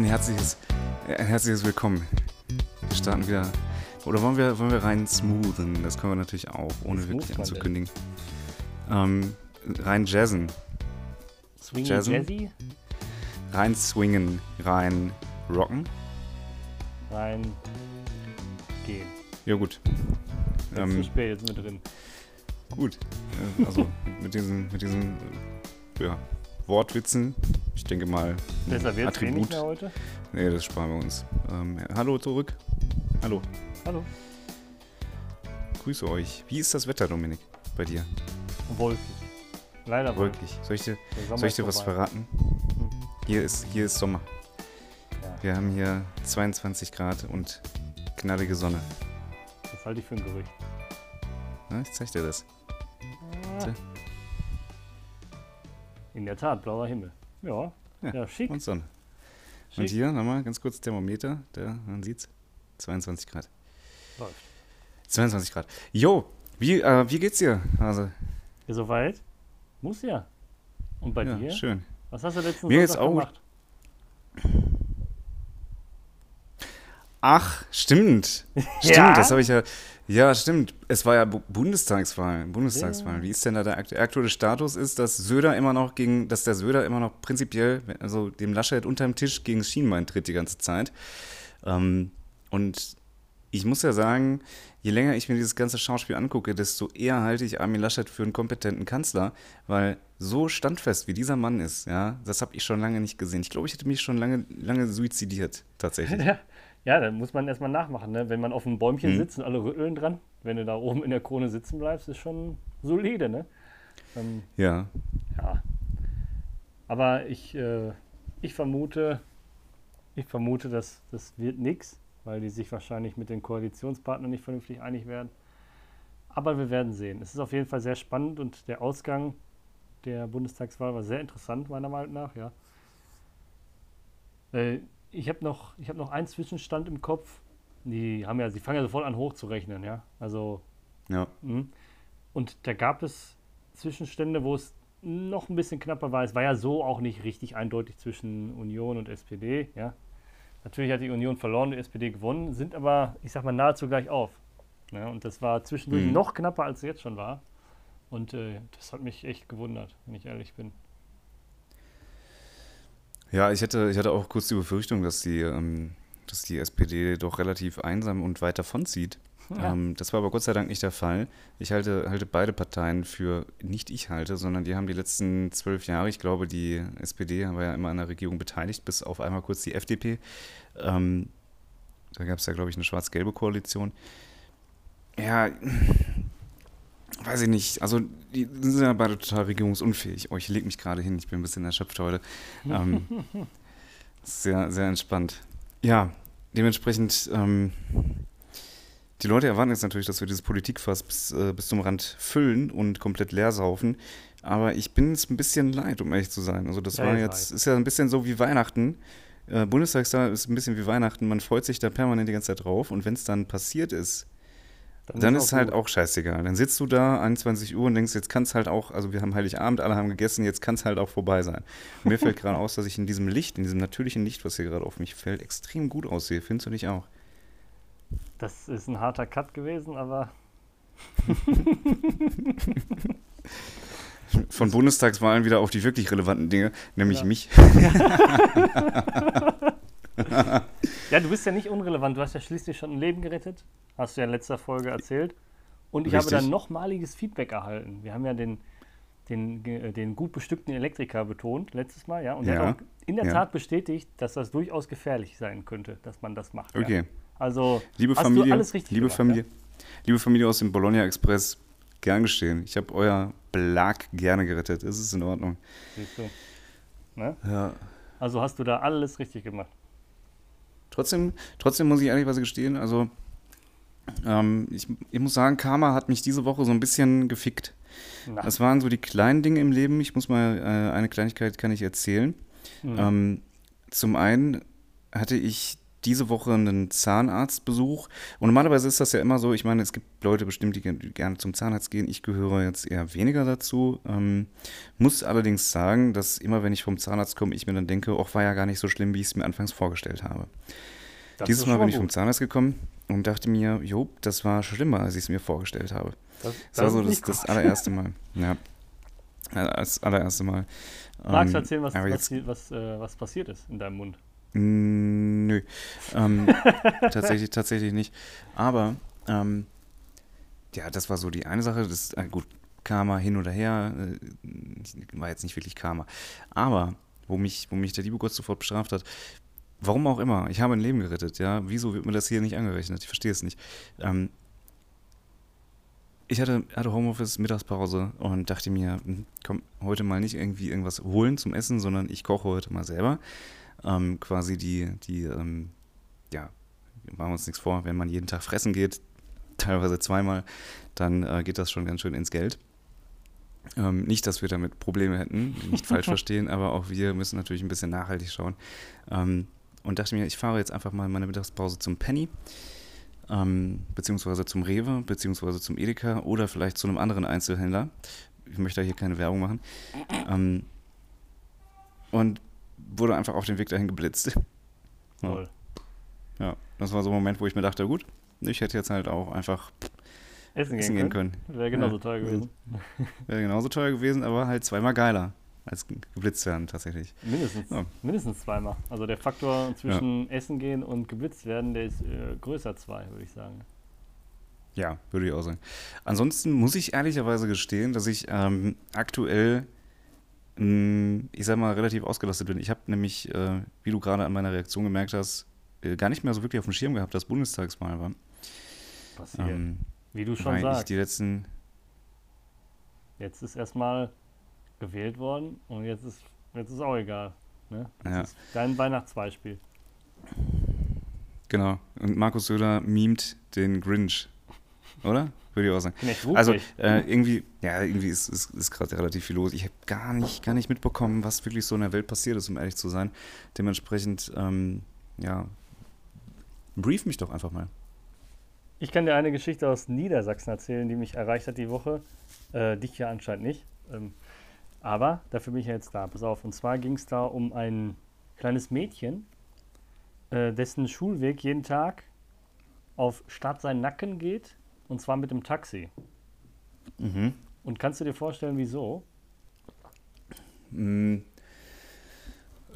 Ein herzliches, ein herzliches Willkommen. Wir starten wieder. Oder wollen wir, wollen wir rein smoothen? Das können wir natürlich auch, ohne Smooth wirklich anzukündigen. Ähm, rein jazzen. Swingy Jazzen? Jazzy Rein swingen. Rein rocken. rein gehen. Ja, gut. Jetzt Ähm, zu spät jetzt mit drin. Gut. Äh, Also mit diesen, mit diesen äh, ja, Wortwitzen. Ich denke mal. ein Besser wird's Attribut. mehr heute. Nee, das sparen wir uns. Ähm, ja, hallo zurück. Hallo. Hallo. Grüße euch. Wie ist das Wetter, Dominik? Bei dir? Wolkig. Leider wolkig. Wirklich. Soll ich dir, soll ich dir was verraten? Hm. Hier ist, hier ist Sommer. Ja, Wir haben hier 22 Grad und knallige Sonne. das halte ich für ein Gerücht. Na, ich zeig dir das. Tja. In der Tat, blauer Himmel. Ja, Ja, ja, schick. Und Sonne. schick. Und hier nochmal ganz kurz Thermometer. Da, man sieht's. 22 Grad. Läuft. 22 Grad. Jo, wie, äh, wie geht's dir, Hase? Ja, soweit? Muss ja. Und bei ja, dir? schön. Was hast du letzten Mir Sonntag auch- gemacht? Ach, stimmt. Stimmt, Ja? das habe ich ja. Ja, stimmt. Es war ja Bu- Bundestagswahl. Bundestagswahl. Ja. Wie ist denn da der akt- der aktuelle Status? Ist, dass Söder immer noch gegen, dass der Söder immer noch prinzipiell, also dem Laschet unterm Tisch gegen Schienbein tritt die ganze Zeit. Ähm, und ich muss ja sagen, je länger ich mir dieses ganze Schauspiel angucke, desto eher halte ich Armin Laschet für einen kompetenten Kanzler, weil so standfest wie dieser Mann ist, ja, das habe ich schon lange nicht gesehen. Ich glaube, ich hätte mich schon lange, lange suizidiert, tatsächlich. Ja, ja, da muss man erstmal nachmachen. Ne? Wenn man auf einem Bäumchen Mhm. sitzt und alle rütteln dran, wenn du da oben in der Krone sitzen bleibst, ist schon solide. Ne? Ähm, Ja, ja. Aber ich, äh, ich vermute, ich vermute, dass das wird nichts, weil die sich wahrscheinlich mit den Koalitionspartnern nicht vernünftig einig werden. Aber wir werden sehen. Es ist auf jeden Fall sehr spannend und der Ausgang der Bundestagswahl war sehr interessant, meiner Meinung nach, ja. Äh, ich habe noch, ich hab noch einen Zwischenstand im Kopf. Die haben ja, sie fangen ja sofort an hochzurechnen, ja. Also ja. Mhm. Und da gab es Zwischenstände, wo es noch ein bisschen knapper war. Es war ja so auch nicht richtig eindeutig zwischen Union und SPD. Ja. Natürlich hat die Union verloren, die SPD gewonnen, sind aber, ich sag mal, nahezu gleich auf. Ja, und das war zwischendurch Mhm. noch knapper, als es jetzt schon war. Und äh, das hat mich echt gewundert, wenn ich ehrlich bin. Ja, ich hatte, ich hatte auch kurz die Befürchtung, dass die, ähm, dass die SPD doch relativ einsam und weit davonzieht. Ja. Ähm, das war aber Gott sei Dank nicht der Fall. Ich halte, halte beide Parteien für, nicht ich halte, sondern die haben die letzten zwölf Jahre, ich glaube, die SPD war ja immer an der Regierung beteiligt, bis auf einmal kurz die FDP. Ähm, da gab es ja, glaube ich, eine schwarz-gelbe Koalition. Ja, weiß ich nicht. Also, die sind ja beide total regierungsunfähig. Oh, ich lege mich gerade hin, ich bin ein bisschen erschöpft heute. Ähm, sehr, sehr entspannt. Ja, dementsprechend, ähm, die Leute erwarten jetzt natürlich, dass wir dieses Politikfass bis, äh, bis zum Rand füllen und komplett leer saufen. Aber ich bin es ein bisschen leid, um ehrlich zu sein. Also das Ja, war jetzt, ist ja ein bisschen so wie Weihnachten. Äh, Bundestagswahl ist ein bisschen wie Weihnachten. Man freut sich da permanent die ganze Zeit drauf. Und wenn es dann passiert ist, dann ist halt gut. auch scheißegal. Dann sitzt du da 21 Uhr und denkst, jetzt kann es halt auch, also wir haben Heiligabend, alle haben gegessen, jetzt kann es halt auch vorbei sein. Und mir fällt gerade aus, dass ich in diesem Licht, in diesem natürlichen Licht, was hier gerade auf mich fällt, extrem gut aussehe. Findest du nicht auch? Das ist ein harter Cut gewesen, aber Von Bundestagswahlen wieder auf die wirklich relevanten Dinge, nämlich Ja. mich. Ja, du bist ja nicht unrelevant. Du hast ja schließlich schon ein Leben gerettet. Hast du ja in letzter Folge erzählt. Und ich habe Richtig. dann nochmaliges Feedback erhalten. Wir haben ja den, den, äh, den gut bestückten Elektriker betont letztes Mal, ja. Und der Ja, hat auch in der ja. Tat bestätigt, dass das durchaus gefährlich sein könnte, dass man das macht. Ja. Okay. Also Liebe hast Familie, du alles richtig liebe gemacht, Familie, liebe Familie aus dem Bologna Express, gern geschehen. Ich habe euer Belag gerne gerettet. Es ist in Ordnung. Ja? Siehst du. Ne? Ja. Also hast du da alles richtig gemacht. Trotzdem, trotzdem muss ich ehrlicherweise gestehen, also ähm, ich, ich muss sagen, Karma hat mich diese Woche so ein bisschen gefickt. Na, Das waren so die kleinen Dinge im Leben. Ich muss mal, äh, eine Kleinigkeit kann ich erzählen. hm. Ähm, zum einen hatte ich diese Woche einen Zahnarztbesuch. Und normalerweise ist das ja immer so, ich meine, es gibt Leute bestimmt, die gerne zum Zahnarzt gehen. Ich gehöre jetzt eher weniger dazu. Ähm, muss allerdings sagen, dass immer, wenn ich vom Zahnarzt komme, ich mir dann denke, auch war ja gar nicht so schlimm, wie ich es mir anfangs vorgestellt habe. Das Dieses Mal bin ich vom Zahnarzt gekommen und dachte mir, jo, das war schlimmer, als ich es mir vorgestellt habe. Das, das, das war so das, das allererste Mal. Ja. Das allererste Mal. Magst du ähm, erzählen, was, was, was, äh, was passiert ist in deinem Mund? Nö. Ähm, tatsächlich, tatsächlich nicht. Aber, ähm, ja, das war so die eine Sache. Das, äh, gut, Karma hin oder her, äh, war jetzt nicht wirklich Karma. Aber, wo mich, wo mich der liebe Gott sofort bestraft hat, warum auch immer, ich habe ein Leben gerettet, ja. Wieso wird mir das hier nicht angerechnet? Ich verstehe es nicht. Ähm, ich hatte, hatte Homeoffice, Mittagspause und dachte mir, hm, komm, heute mal nicht irgendwie irgendwas holen zum Essen, sondern ich koche heute mal selber ähm, quasi die, die ähm, ja, machen wir uns nichts vor, wenn man jeden Tag fressen geht, teilweise zweimal, dann äh, geht das schon ganz schön ins Geld. Ähm, nicht, dass wir damit Probleme hätten, nicht falsch verstehen, aber auch wir müssen natürlich ein bisschen nachhaltig schauen. Ähm, und dachte mir, ich fahre jetzt einfach mal meine Mittagspause zum Penny, ähm, beziehungsweise zum Rewe, beziehungsweise zum Edeka oder vielleicht zu einem anderen Einzelhändler. Ich möchte da hier keine Werbung machen. Ähm, und wurde einfach auf den Weg dahin geblitzt. Toll. Ja, das war so ein Moment, wo ich mir dachte, gut, ich hätte jetzt halt auch einfach essen, essen gehen, können. können. Wäre genauso ja. teuer gewesen. Wäre genauso teuer gewesen, aber halt zweimal geiler als geblitzt werden tatsächlich. Mindestens, ja. mindestens zweimal. Also der Faktor zwischen ja. Essen gehen und geblitzt werden, der ist äh, größer zwei, würde ich sagen. Ja, würde ich auch sagen. Ansonsten muss ich ehrlicherweise gestehen, dass ich ähm, aktuell ich sag mal, relativ ausgelastet bin. Ich habe nämlich, äh, wie du gerade an meiner Reaktion gemerkt hast, äh, gar nicht mehr so wirklich auf dem Schirm gehabt, dass Bundestagswahl war. Passiert. Ähm, wie du schon sagst. die letzten jetzt ist erstmal gewählt worden und jetzt ist jetzt ist auch egal. Ne? Ja. ist dein Weihnachtsbeispiel. Genau. Und Markus Söder mimt den Grinch, oder? würde ich auch sagen. Also äh, irgendwie, ja, irgendwie ist, ist, ist gerade relativ viel los. Ich habe gar nicht, gar nicht mitbekommen, was wirklich so in der Welt passiert ist, um ehrlich zu sein. Dementsprechend, ähm, ja, brief mich doch einfach mal. Ich kann dir eine Geschichte aus Niedersachsen erzählen, die mich erreicht hat die Woche. Äh, dich ja anscheinend nicht. Ähm, aber dafür bin ich ja jetzt da. Pass auf. Und zwar ging es da um ein kleines Mädchen, äh, dessen Schulweg jeden Tag auf Stadt sein Nacken geht und zwar mit dem Taxi. Mhm. Und kannst du dir vorstellen, wieso? Mhm.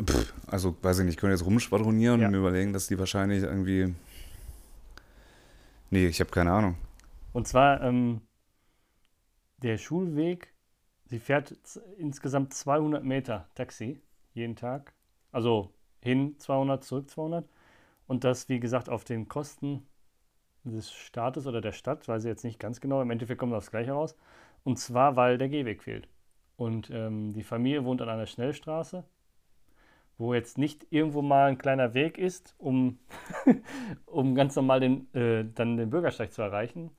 Pff, also, weiß ich nicht, ich könnte jetzt rumschwadronieren ja. und mir überlegen, dass die wahrscheinlich irgendwie. Nee, ich habe keine Ahnung. Und zwar ähm, der Schulweg, sie fährt insgesamt 200 Meter Taxi jeden Tag. Also hin 200, zurück 200. Und das, wie gesagt, auf den Kosten des Staates oder der Stadt, weiß ich jetzt nicht ganz genau, im Endeffekt kommt das gleiche raus. Und zwar, weil der Gehweg fehlt. Und ähm, die Familie wohnt an einer Schnellstraße, wo jetzt nicht irgendwo mal ein kleiner Weg ist, um, um ganz normal den, äh, dann den Bürgersteig zu erreichen.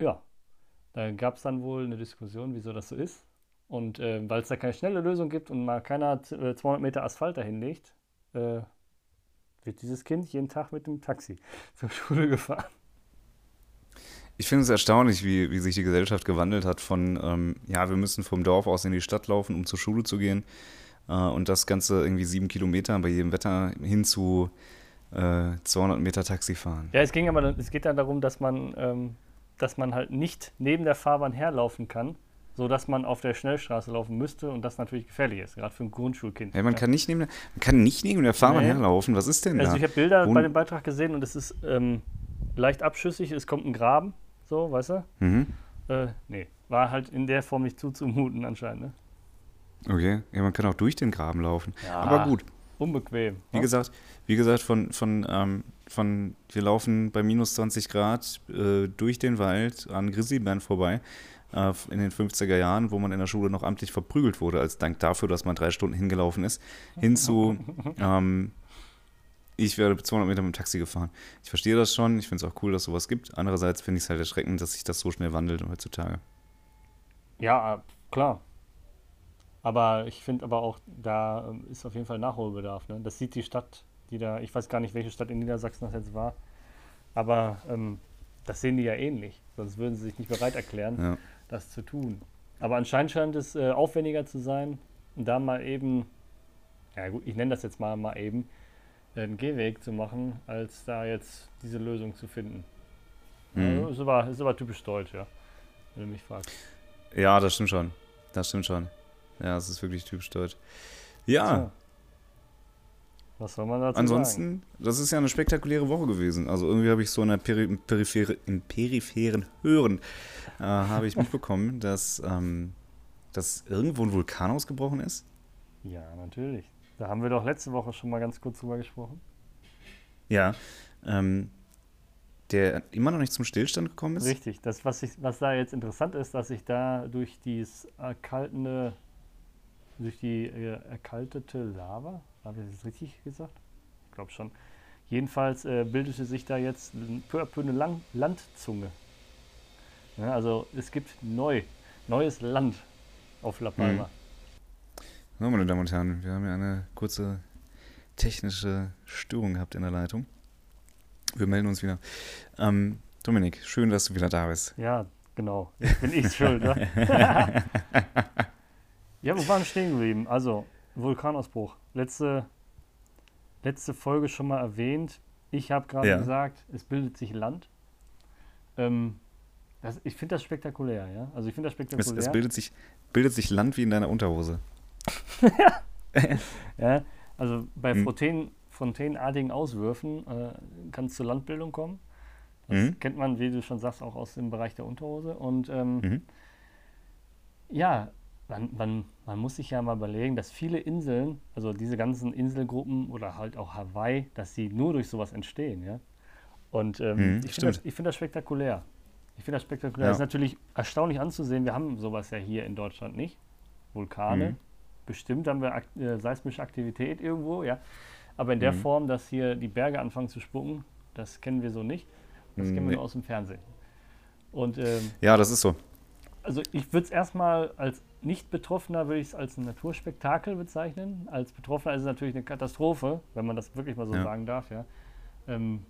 Ja, da gab es dann wohl eine Diskussion, wieso das so ist. Und äh, weil es da keine schnelle Lösung gibt und mal keiner 200 äh, Meter Asphalt dahin legt, äh, wird dieses Kind jeden Tag mit dem Taxi zur Schule gefahren. Ich finde es erstaunlich, wie, wie sich die Gesellschaft gewandelt hat von, ähm, ja, wir müssen vom Dorf aus in die Stadt laufen, um zur Schule zu gehen. Äh, und das Ganze irgendwie sieben Kilometer bei jedem Wetter hin zu äh, 200 Meter Taxi fahren. Ja, es ging aber, es geht dann darum, dass man, ähm, dass man halt nicht neben der Fahrbahn herlaufen kann, so dass man auf der Schnellstraße laufen müsste und das natürlich gefährlich ist, gerade für ein Grundschulkind. Ja, man, ja. Kann nicht neben der, man kann nicht neben der Fahrbahn nee. herlaufen. Was ist denn also da? Also ich habe Bilder Wohn bei dem Beitrag gesehen und es ist ähm, leicht abschüssig. Es kommt ein Graben, so, weißt du? Mhm. Äh, nee, war halt in der Form nicht zuzumuten anscheinend. Ne? Okay, ja, man kann auch durch den Graben laufen. Ja, Aber gut. Unbequem. Wie ne? gesagt, wie gesagt, von, von, ähm, von wir laufen bei minus 20 Grad äh, durch den Wald an Grizzlybären vorbei äh, in den 50er Jahren, wo man in der Schule noch amtlich verprügelt wurde, als Dank dafür, dass man drei Stunden hingelaufen ist, hinzu, ähm, ich werde 200 Meter mit dem Taxi gefahren. Ich verstehe das schon, ich finde es auch cool, dass sowas gibt. Andererseits finde ich es halt erschreckend, dass sich das so schnell wandelt heutzutage. Ja, klar. Aber ich finde aber auch, da ist auf jeden Fall Nachholbedarf. Ne? Das sieht die Stadt, Jeder, ich weiß gar nicht, welche Stadt in Niedersachsen das jetzt war, aber ähm, das sehen die ja ähnlich. Sonst würden sie sich nicht bereit erklären, Ja. Das zu tun. Aber anscheinend scheint es äh, aufwendiger zu sein, da mal eben, ja gut, ich nenne das jetzt mal mal eben, einen Gehweg zu machen, als da jetzt diese Lösung zu finden. Mhm. Also, ist, aber, ist aber typisch deutsch, ja. Wenn du mich fragst. Ja, das stimmt schon. Das stimmt schon. Ja, es ist wirklich typisch deutsch. Ja, So. Was soll man dazu sagen? ansonsten, das ist ja eine spektakuläre Woche gewesen. Also irgendwie habe ich so in der Peri Periphere, im peripheren Hören äh, habe ich mitbekommen, dass, ähm, dass irgendwo ein Vulkan ausgebrochen ist. Ja, natürlich. Da haben wir doch letzte Woche schon mal ganz kurz drüber gesprochen. Ja. Ähm, der immer noch nicht zum Stillstand gekommen ist. Richtig. Das, was, ich, was da jetzt interessant ist, dass sich da durch dieses erkaltende, durch die äh, erkaltete Lava, habe ich das richtig gesagt? Ich glaube schon. Jedenfalls äh, bildete sich da jetzt peu à peu eine Lang Landzunge. Ja, also es gibt neu, neues Land auf La Palma. So, meine Damen und Herren, wir haben ja eine kurze technische Störung gehabt in der Leitung. Wir melden uns wieder. Ähm, Dominik, schön, dass du wieder da bist. Ja, genau. Bin ich schuld. Ne? ja, wo waren wir stehen geblieben? Also, Vulkanausbruch. Letzte, letzte Folge schon mal erwähnt. Ich habe gerade Ja. gesagt, es bildet sich Land. Ähm, das, ich finde das spektakulär, ja. Also ich finde das Es, spektakulär. es bildet, sich, bildet sich Land wie in deiner Unterhose. ja, also bei Hm. Fontänen, fontänenartigen Auswürfen äh, kann es zur Landbildung kommen. Das Mhm. kennt man, wie du schon sagst, auch aus dem Bereich der Unterhose. Und ähm, Mhm. Ja, man, man, man muss sich ja mal überlegen, dass viele Inseln, also diese ganzen Inselgruppen oder halt auch Hawaii, dass sie nur durch sowas entstehen, ja. Und ähm, Mhm, ich finde das, ich find das spektakulär. Ich finde das spektakulär. Ja. Das ist natürlich erstaunlich anzusehen. Wir haben sowas ja hier in Deutschland nicht. Vulkane. Mhm. Bestimmt haben wir ak äh, seismische Aktivität irgendwo, ja. Aber in der Mhm. Form, dass hier die Berge anfangen zu spucken, das kennen wir so nicht. Das kennen wir Nee. nur aus dem Fernsehen. Und ähm, Ja, das ist so. also ich würde es erstmal als Nicht-Betroffener würde ich es als ein Naturspektakel bezeichnen. Als Betroffener ist es natürlich eine Katastrophe, wenn man das wirklich mal so Ja. sagen darf, ja. Ähm,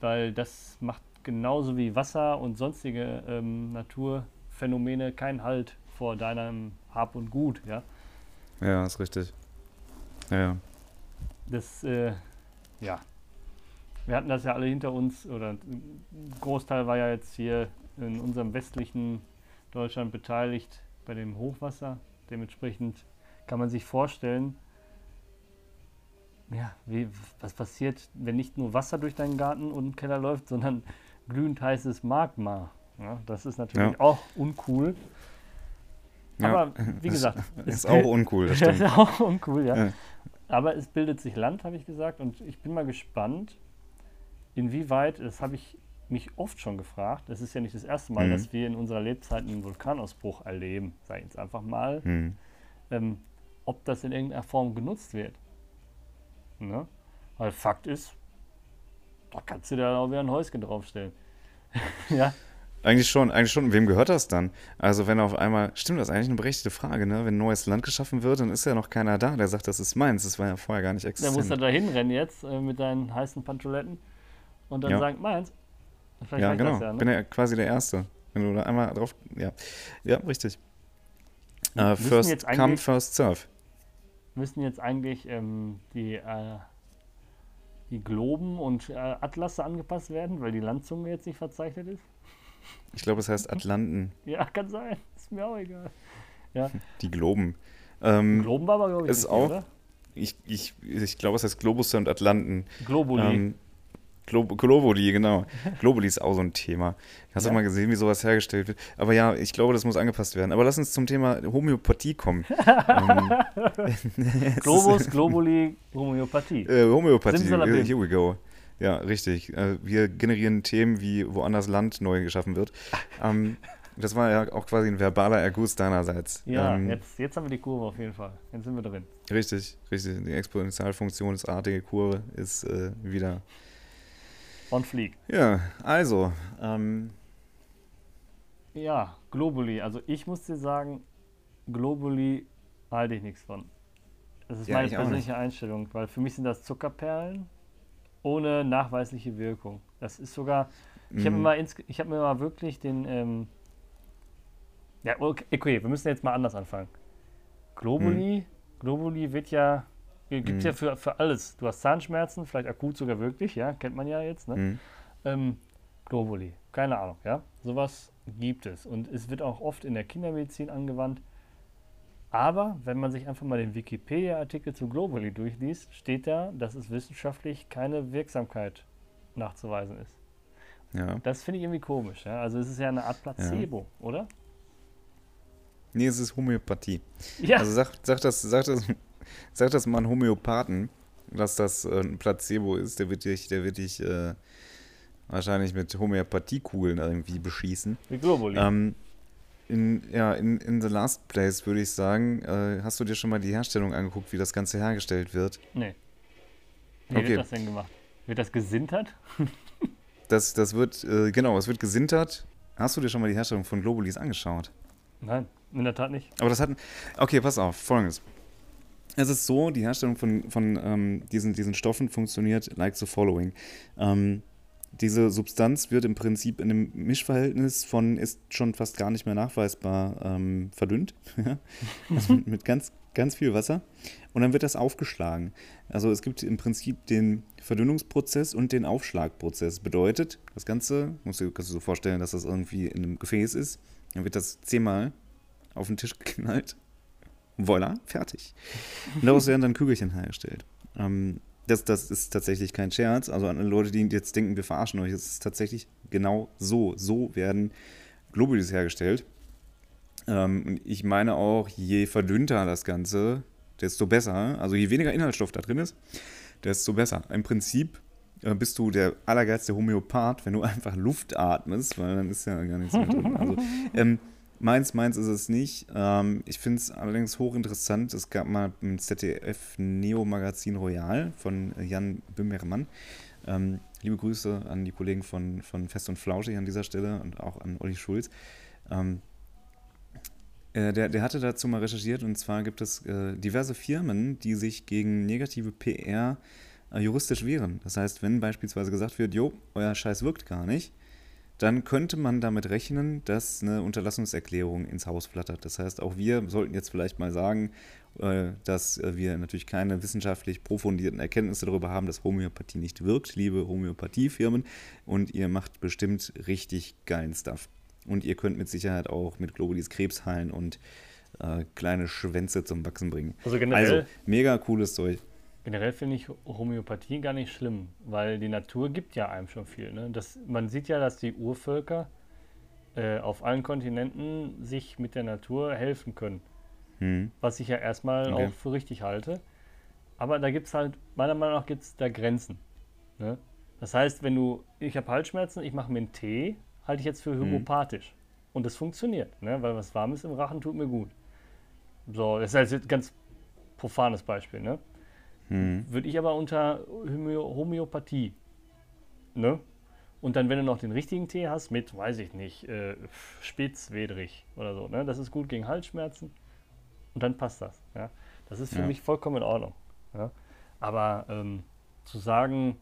weil das macht genauso wie Wasser und sonstige ähm, Naturphänomene keinen Halt vor deinem Hab und Gut, ja. Ja, ist richtig. Ja, ja. Das, äh, ja. Wir hatten das ja alle hinter uns, oder ein Großteil war ja jetzt hier in unserem westlichen Deutschland beteiligt bei dem Hochwasser. Dementsprechend kann man sich vorstellen, ja, wie, was passiert, wenn nicht nur Wasser durch deinen Garten und den Keller läuft, sondern glühend heißes Magma. Ja, das ist natürlich Ja. auch uncool. Ja, Aber wie gesagt, es Ist auch uncool, das stimmt. ist auch uncool. Ja. Aber es bildet sich Land, habe ich gesagt, und ich bin mal gespannt, inwieweit, das habe ich mich oft schon gefragt, das ist ja nicht das erste Mal, Mhm. dass wir in unserer Lebzeit einen Vulkanausbruch erleben, sage ich jetzt einfach mal, Hm. ähm, ob das in irgendeiner Form genutzt wird. Ne? Weil Fakt ist, da kannst du da auch wieder ein Häuschen draufstellen. ja, Eigentlich schon, eigentlich schon. Wem gehört das dann? Also wenn auf einmal, stimmt, das ist eigentlich eine berechtigte Frage, ne? Wenn ein neues Land geschaffen wird, dann ist ja noch keiner da, der sagt, das ist meins. Das war ja vorher gar nicht dann existent. musst du da hinrennen jetzt äh, mit deinen heißen Pantoletten und dann Ja. sagen, meins. Vielleicht ja, genau. ja, ne? Bin ja quasi der Erste. Wenn du da einmal drauf, ja, ja, richtig. Müssen first come, first serve. müssen jetzt eigentlich ähm, die, äh, die Globen und äh, Atlasse angepasst werden, weil die Landzunge jetzt nicht verzeichnet ist? Ich glaube, es heißt Atlanten, Ja, kann sein. Ist mir auch egal. Ja, die Globen. Ähm, Globen war aber, glaube ich, ist richtig, auch- oder? ich, ich, ich glaube, es heißt Globus und Atlanten. Globuli. Ähm, Glo Globuli, genau. Globuli ist auch so ein Thema. Hast du Ja. mal gesehen, wie sowas hergestellt wird? Aber ja, ich glaube, das muss angepasst werden. Aber lass uns zum Thema Homöopathie kommen. ähm, Globus, Globuli, Homöopathie. äh, Homöopathie, Simsalabim. here we go. Ja, richtig. Äh, wir generieren Themen, wie woanders Land neu geschaffen wird. Ähm, das war ja auch quasi ein verbaler Erguss deinerseits. Ja, ähm, jetzt, jetzt haben wir die Kurve auf jeden Fall. Jetzt sind wir drin. Richtig, richtig. Die Exponentialfunktion ist artige Kurve, ist äh, wieder On fleek. Ja, also, ähm, Ja, Globuli. Also ich muss dir sagen, Globuli halte ich nichts von. Das ist Ja, meine persönliche Einstellung, weil für mich sind das Zuckerperlen ohne nachweisliche Wirkung. Das ist sogar, ich habe Mhm. mir, mal ins- ich hab mir mal wirklich den, ähm, ja, okay, okay, wir müssen jetzt mal anders anfangen. Globuli, Globuli wird ja, gibt Mhm. ja für, für alles. Du hast Zahnschmerzen, vielleicht akut sogar wirklich, ja, kennt man ja jetzt, ne? Mhm. Ähm, Globuli, keine Ahnung, ja. Sowas gibt es. Und es wird auch oft in der Kindermedizin angewandt. Aber wenn man sich einfach mal den Wikipedia-Artikel zu Globuli durchliest, steht da, dass es wissenschaftlich keine Wirksamkeit nachzuweisen ist. Ja. Das finde ich irgendwie komisch. Ja? Also es ist ja eine Art Placebo, oder? Nee, es ist Homöopathie. Ja, Also sag, sag, das, sag, das, sag das mal einen Homöopathen, dass das äh, ein Placebo ist. Der wird dich, der wird dich äh, wahrscheinlich mit Homöopathiekugeln irgendwie beschießen. wie Globuli. Ähm, in, ja, in, in the last place würde ich sagen, äh, hast du dir schon mal die Herstellung angeguckt, wie das Ganze hergestellt wird? nee. Wie okay. wird das denn gemacht? Wird das gesintert? Das, das wird, äh, genau, es wird gesintert. Hast du dir schon mal die Herstellung von Globulis angeschaut? Nein, in der Tat nicht. Aber das hat. Okay, pass auf, folgendes. Es ist so, die Herstellung von, von ähm, diesen, diesen Stoffen funktioniert like the following. Ähm, diese Substanz wird im Prinzip in einem Mischverhältnis von ist schon fast gar nicht mehr nachweisbar ähm, verdünnt. also mit, ganz, ganz viel Wasser. Und dann wird das aufgeschlagen. Also es gibt im Prinzip den Verdünnungsprozess und den Aufschlagprozess. Bedeutet, das Ganze, musst du, kannst du dir so vorstellen, dass das irgendwie in einem Gefäß ist. Dann wird das zehnmal auf den Tisch geknallt. Voila, fertig. Und daraus werden dann Kügelchen hergestellt. Ähm, das, das ist tatsächlich kein Scherz. Also an Leute, die jetzt denken, wir verarschen euch, es ist tatsächlich genau so. So werden Globulis hergestellt. Ähm, und ich meine auch, je verdünnter das Ganze, desto besser. Also je weniger Inhaltsstoff da drin ist, desto besser. Im Prinzip äh, bist du der allergeilste Homöopath, wenn du einfach Luft atmest, weil dann ist ja gar nichts mehr drin. Also, ähm, meins, meins ist es nicht. Ähm, ich finde es allerdings hochinteressant. Es gab mal im ZDF Neo Magazin Royal von Jan Böhmermann. Ähm, liebe Grüße an die Kollegen von, von Fest und Flauschig an dieser Stelle und auch an Olli Schulz. Ähm, äh, der, der hatte dazu mal recherchiert und zwar gibt es äh, diverse Firmen, die sich gegen negative PR äh, juristisch wehren. Das heißt, wenn beispielsweise gesagt wird, jo, euer Scheiß wirkt gar nicht, dann könnte man damit rechnen, dass eine Unterlassungserklärung ins Haus flattert. Das heißt, auch wir sollten jetzt vielleicht mal sagen, äh, dass äh, wir natürlich keine wissenschaftlich profundierten Erkenntnisse darüber haben, dass Homöopathie nicht wirkt, liebe Homöopathiefirmen. Und ihr macht bestimmt richtig geilen Stuff. Und ihr könnt mit Sicherheit auch mit Globulis Krebs heilen und äh, kleine Schwänze zum Wachsen bringen. Also generell, Also, mega cooles Zeug. Generell finde ich Homöopathie gar nicht schlimm, weil die Natur gibt ja einem schon viel. Ne? Das, man sieht ja, dass die Urvölker äh, auf allen Kontinenten sich mit der Natur helfen können. Hm. was ich ja erstmal Okay. auch für richtig halte. Aber da gibt es halt, meiner Meinung nach gibt es da Grenzen. Ne? Das heißt, wenn du, ich habe Halsschmerzen, ich mache mir einen Tee, halte ich jetzt für homöopathisch. Und das funktioniert, ne? weil was Warmes im Rachen tut mir gut. So, das ist jetzt ein ganz profanes Beispiel. Ne? Hm. Würde ich aber unter Homö Homöopathie. Ne? Und dann, wenn du noch den richtigen Tee hast, mit, weiß ich nicht, äh, Spitzwedrich oder so, ne? das ist gut gegen Halsschmerzen. Und dann passt das. Ja? Das ist für Ja. mich vollkommen in Ordnung. Ja? Aber ähm, zu sagen,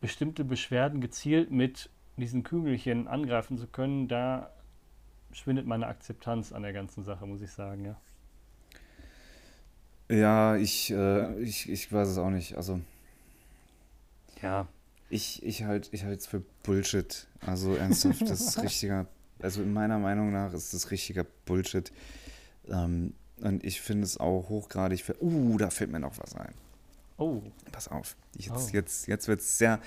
bestimmte Beschwerden gezielt mit diesen Kügelchen angreifen zu können, da schwindet meine Akzeptanz an der ganzen Sache, muss ich sagen. Ja. Ja, ich, äh, ich, ich weiß es auch nicht. Also, ja. ich, ich halte ich es für Bullshit. Also, ernsthaft, das ist richtiger. Also, in meiner Meinung nach ist das richtiger Bullshit. Ähm, und ich finde es auch hochgradig. Für, uh, da fällt mir noch was ein. Oh, Pass auf. Ich Oh. jetzt, jetzt, jetzt wird es sehr.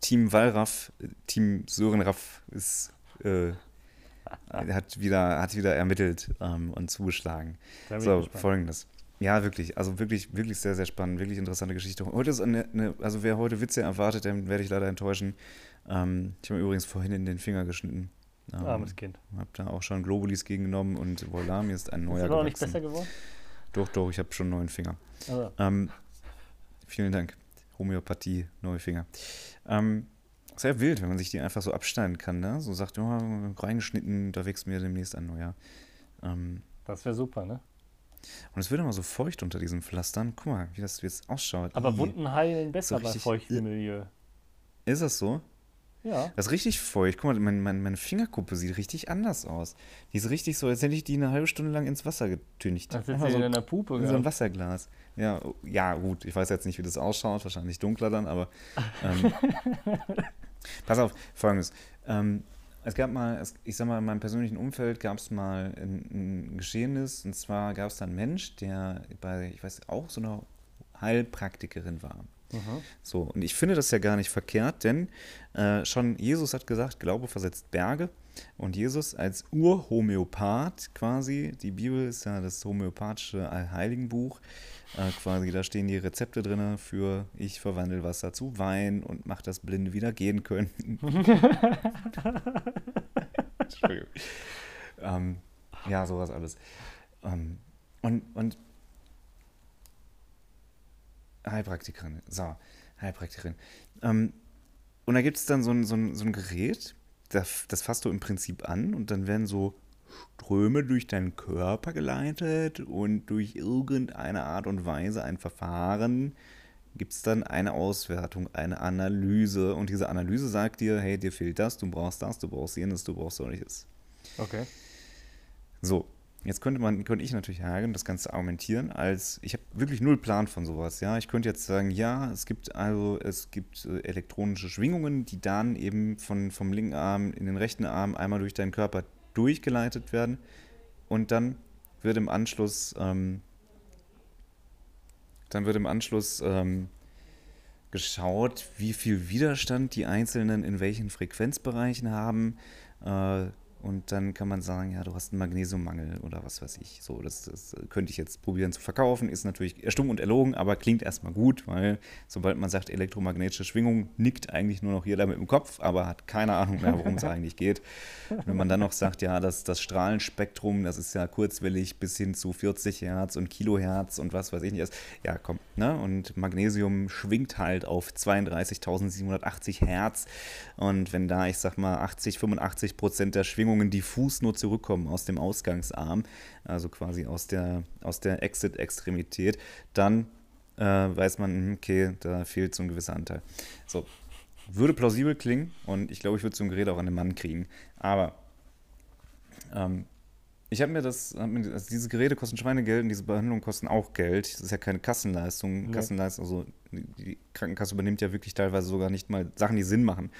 Team Wallraff, äh, Team Sören Raff ist. Äh, hat, wieder, hat wieder ermittelt ähm, und zugeschlagen. So, folgendes. Ja, wirklich. Also wirklich, wirklich sehr, sehr spannend. Wirklich interessante Geschichte. Heute ist eine, eine also wer heute Witze erwartet, den werde ich leider enttäuschen. Ähm, ich habe mir übrigens vorhin in den Finger geschnitten. Ähm, Armes Kind. habe da auch schon Globulis gegengenommen und voilà, mir ist ein Ist neuer aber noch nicht besser geworden? Doch, doch, ich habe schon einen neuen Finger. Also, Ähm, vielen Dank. Homöopathie, neue Finger. Ähm, sehr wild, wenn man sich die einfach so abschneiden kann. Ne? So sagt, oh, reingeschnitten, da wächst mir demnächst ein neuer. Ähm, das wäre super, ne? Und es wird immer so feucht unter diesen Pflastern. Guck mal, wie das jetzt ausschaut. Aber Ih. Wunden heilen besser So bei feuchtem Milieu. Ist das so? Ja. Das ist richtig feucht. Guck mal, mein, mein, meine Fingerkuppe sieht richtig anders aus. Die ist richtig so, als hätte ich die eine halbe Stunde lang ins Wasser getüncht. Das sitzt so, in der Pupe. in so ein. Wasserglas. Ja, ja, gut. Ich weiß jetzt nicht, wie das ausschaut. Wahrscheinlich dunkler dann, aber. Ähm, pass auf, folgendes. Ähm, es gab mal, ich sag mal, in meinem persönlichen Umfeld gab es mal ein, ein Geschehenes. Und zwar gab es da einen Mensch, der bei, ich weiß, auch so einer Heilpraktikerin war. Mhm. So, und ich finde das ja gar nicht verkehrt, denn äh, schon Jesus hat gesagt, Glaube versetzt Berge. Und Jesus als Urhomöopath quasi, die Bibel ist ja das homöopathische Allheiligenbuch, äh, quasi da stehen die Rezepte drin für ich verwandle Wasser zu Wein und mach das Blinde wieder gehen können. Entschuldigung. Ähm, ja, sowas alles. Ähm, und, und Heilpraktikerin. So, Heilpraktikerin. Ähm, und da gibt es dann so ein, so, ein, so ein Gerät, das, das fasst du im Prinzip an und dann werden so Ströme durch deinen Körper geleitet und durch irgendeine Art und Weise ein Verfahren gibt es dann eine Auswertung, eine Analyse und diese Analyse sagt dir, hey, dir fehlt das, du brauchst das, du brauchst jenes, du brauchst solches. Okay. So, jetzt könnte man, könnte ich natürlich hergehen das Ganze argumentieren, als ich habe wirklich null Plan von sowas, ja. Ich könnte jetzt sagen, ja, es gibt also, es gibt äh, elektronische Schwingungen, die dann eben von, vom linken Arm in den rechten Arm einmal durch deinen Körper durchgeleitet werden und dann wird im Anschluss, ähm, dann wird im Anschluss ähm, geschaut, wie viel Widerstand die Einzelnen in welchen Frequenzbereichen haben. Äh, und dann kann man sagen, ja, du hast einen Magnesiummangel oder was weiß ich. So, das, das könnte ich jetzt probieren zu verkaufen. Ist natürlich stumm und erlogen, aber klingt erstmal gut, weil sobald man sagt elektromagnetische Schwingung, nickt eigentlich nur noch jeder mit dem Kopf, aber hat keine Ahnung mehr, worum es eigentlich geht. Und wenn man dann noch sagt, ja, das, das Strahlenspektrum, das ist ja kurzwellig bis hin zu 40 Hertz und Kilohertz und was weiß ich nicht. Ja, komm, ne? Und Magnesium schwingt halt auf 32.780 Hertz. Und wenn da, ich sag mal, 80, 85 Prozent der Schwingungen diffus nur zurückkommen aus dem Ausgangsarm, also quasi aus der, aus der Exit-Extremität, dann äh, weiß man, hm, okay, da fehlt so ein gewisser Anteil. So, würde plausibel klingen und ich glaube, ich würde so ein Gerät auch an den Mann kriegen. Aber ähm, ich habe mir das, hab mir, also diese Geräte kosten Schweinegeld und diese Behandlungen kosten auch Geld. Das ist ja keine Kassenleistung. Nee. Kassenleistung, also die Krankenkasse übernimmt ja wirklich teilweise sogar nicht mal Sachen, die Sinn machen.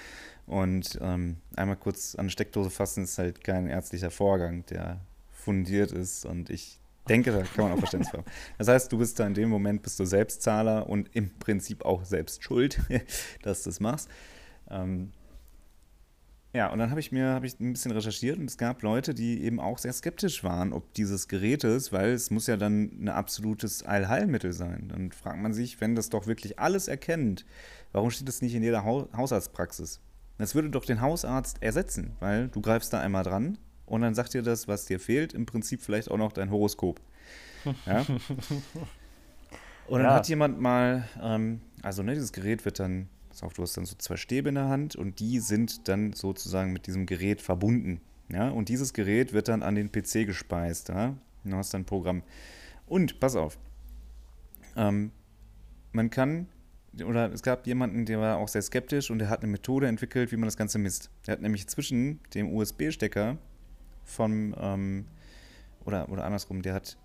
Und ähm, einmal kurz an eine Steckdose fassen ist halt kein ärztlicher Vorgang, der fundiert ist. Und ich denke, da kann man auch Verständnis haben. Das heißt, du bist da in dem Moment, bist du Selbstzahler und im Prinzip auch selbst schuld, dass du das machst. Ähm, ja, und dann habe ich mir hab ich ein bisschen recherchiert und es gab Leute, die eben auch sehr skeptisch waren, ob dieses Gerät ist, weil es muss ja dann ein absolutes Allheilmittel sein. Dann fragt man sich, wenn das doch wirklich alles erkennt, warum steht das nicht in jeder Hau Hausarztpraxis? Das würde doch den Hausarzt ersetzen, weil du greifst da einmal dran und dann sagt dir das, was dir fehlt, im Prinzip vielleicht auch noch dein Horoskop. Ja? Und dann Ja. hat jemand mal, ähm, also ne, dieses Gerät wird dann, pass auf, du hast dann so zwei Stäbe in der Hand und die sind dann sozusagen mit diesem Gerät verbunden. Ja? Und dieses Gerät wird dann an den PC gespeist. Ja? Du hast dann ein Programm. Und, pass auf, ähm, man kann, oder es gab jemanden, der war auch sehr skeptisch und der hat eine Methode entwickelt, wie man das Ganze misst. Der hat nämlich zwischen dem USB-Stecker vom, ähm, oder, oder andersrum, der hat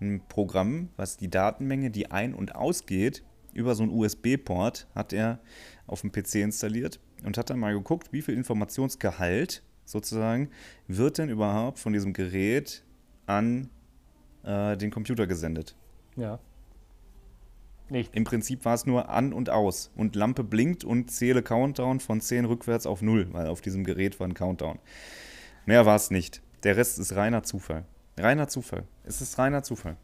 ein Programm, was die Datenmenge, die ein- und ausgeht, über so einen USB-Port hat er auf dem PC installiert und hat dann mal geguckt, wie viel Informationsgehalt sozusagen wird denn überhaupt von diesem Gerät an äh, den Computer gesendet. Ja. Nicht. Im Prinzip war es nur an und aus und Lampe blinkt und zähle Countdown von 10 rückwärts auf 0, weil auf diesem Gerät war ein Countdown. Mehr war es nicht. Der Rest ist reiner Zufall. Reiner Zufall. Es ist reiner Zufall.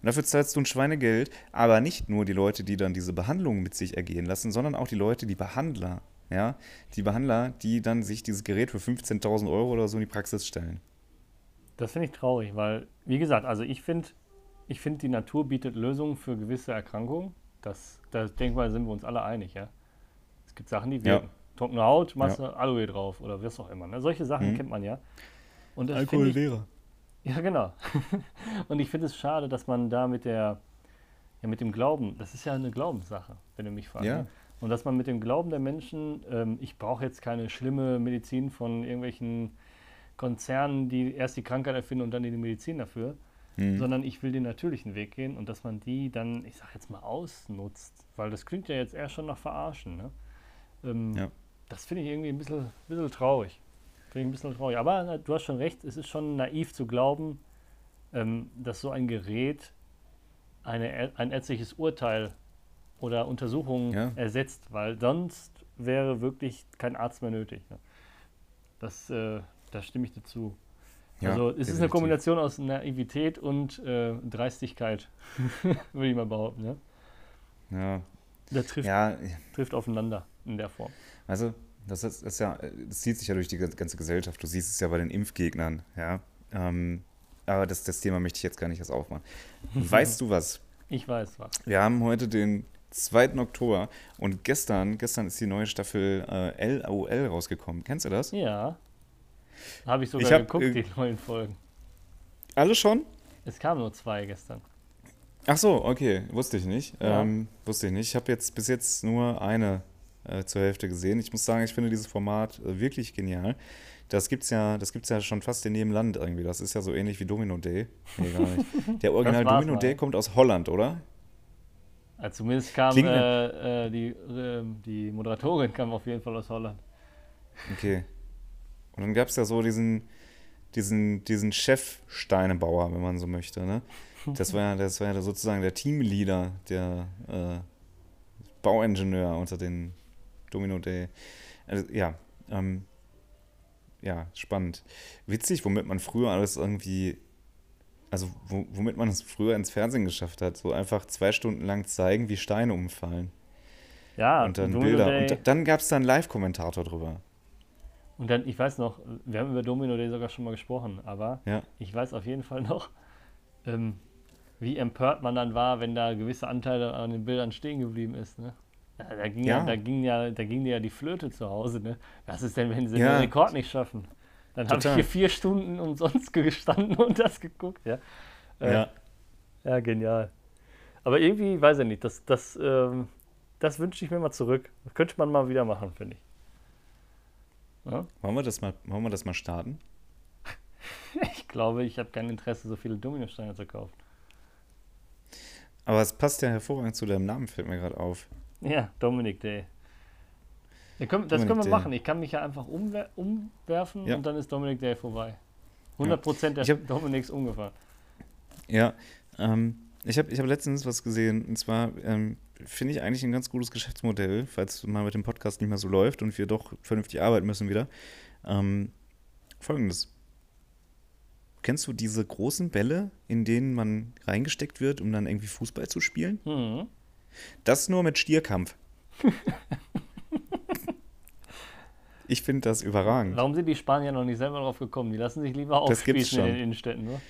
Und dafür zahlst du ein Schweinegeld, aber nicht nur die Leute, die dann diese Behandlung mit sich ergehen lassen, sondern auch die Leute, die Behandler. Ja, die Behandler, die dann sich dieses Gerät für 15.000 Euro oder so in die Praxis stellen. Das finde ich traurig, weil, wie gesagt, also ich finde, ich finde, die Natur bietet Lösungen für gewisse Erkrankungen. Das, das denke mal, sind wir uns alle einig, ja. Es gibt Sachen, die Ja. wirken. Trockene Haut, machst du Aloe drauf oder was auch immer. Ne? Solche Sachen Mhm. kennt man ja. Und ich, Lehrer. Ja, genau. und ich finde es schade, dass man da mit der, ja, mit dem Glauben, das ist ja eine Glaubenssache, wenn du mich fragst. Ja. Ne? Und dass man mit dem Glauben der Menschen, ähm, ich brauche jetzt keine schlimme Medizin von irgendwelchen Konzernen, die erst die Krankheit erfinden und dann die Medizin dafür, mhm. sondern ich will den natürlichen Weg gehen und dass man die dann, ich sag jetzt mal, ausnutzt, weil das klingt ja jetzt eher schon nach Verarschen. Ne? Ähm, ja. Das finde ich irgendwie ein bisschen, bisschen traurig. Ich ein bisschen traurig. Aber du hast schon recht, es ist schon naiv zu glauben, ähm, dass so ein Gerät eine, ein ärztliches Urteil oder Untersuchungen ja. ersetzt, weil sonst wäre wirklich kein Arzt mehr nötig. Ne? Das, äh, da stimme ich dazu. Ja, also es definitiv. ist eine Kombination aus Naivität und äh, Dreistigkeit, würde ich mal behaupten. Ne? Ja. Der trifft, ja. trifft aufeinander in der Form. Also das, ist, ist, ja, das zieht sich ja durch die ganze Gesellschaft. Du siehst es ja bei den Impfgegnern, ja. Ähm, aber das, das Thema möchte ich jetzt gar nicht erst aufmachen. Weißt du was? Ich weiß was. Wir haben heute den 2. Oktober und gestern, gestern ist die neue Staffel äh, LOL rausgekommen. Kennst du das? Ja. Habe ich sogar ich hab, geguckt, äh, die neuen Folgen. Alle schon? Es kamen nur zwei gestern. Ach so, okay, wusste ich nicht. Ja. Ähm, wusste ich nicht. Ich habe jetzt bis jetzt nur eine äh, zur Hälfte gesehen. Ich muss sagen, ich finde dieses Format äh, wirklich genial. Das gibt's ja, das gibt's ja schon fast in jedem Land irgendwie. Das ist ja so ähnlich wie Domino Day. Nee, gar nicht. Der Original Domino mal. Day kommt aus Holland, oder? Ja, zumindest kam äh, äh, die, äh, die Moderatorin kam auf jeden Fall aus Holland. Okay. Und dann gab es ja so diesen, diesen, diesen Chef Steinebauer, wenn man so möchte. Ne? Das war ja, das war ja sozusagen der Teamleader, der äh, Bauingenieur unter den Domino Day. Also, ja, ähm, ja, spannend. Witzig, womit man früher alles irgendwie, also womit man es früher ins Fernsehen geschafft hat, so einfach zwei Stunden lang zeigen, wie Steine umfallen. Ja, und dann Domino Bilder. Day. Und dann gab es da einen Live-Kommentator drüber. Und dann, ich weiß noch, wir haben über Domino Day sogar schon mal gesprochen, aber ja. ich weiß auf jeden Fall noch, ähm, wie empört man dann war, wenn da gewisse Anteile an den Bildern stehen geblieben ist. Ne? Ja, da, ging ja. ja. da, ging ja, da ging ja die Flöte zu Hause. Ne? Was ist denn, wenn sie den Rekord nicht schaffen? Dann habe ich hier vier Stunden umsonst gestanden und das geguckt. Ja, äh, ja genial. Aber irgendwie, weiß ich nicht, das, das, ähm, das wünsche ich mir mal zurück. Das könnte man mal wieder machen, finde ich. Ja? Wollen, wir das mal, wollen wir das mal starten? ich glaube, ich habe kein Interesse, so viele Dominosteine zu kaufen. Aber es passt ja hervorragend zu deinem Namen, fällt mir gerade auf. Ja, Dominic Day. das Dominic können wir Day. machen. Ich kann mich ja einfach umwer umwerfen ja. und dann ist Dominic Day vorbei. 100% ja. der hab, Dominics umgefahren. Ja, ähm, ich habe ich hab letztens was gesehen und zwar ähm, finde ich eigentlich ein ganz gutes Geschäftsmodell, falls mal mit dem Podcast nicht mehr so läuft und wir doch vernünftig arbeiten müssen wieder. Ähm, Folgendes. Kennst du diese großen Bälle, in denen man reingesteckt wird, um dann irgendwie Fußball zu spielen? Mhm. Das nur mit Stierkampf. ich finde das überragend. Warum sind die Spanier noch nicht selber drauf gekommen? Die lassen sich lieber aufspießen in den Innenstädten, ne?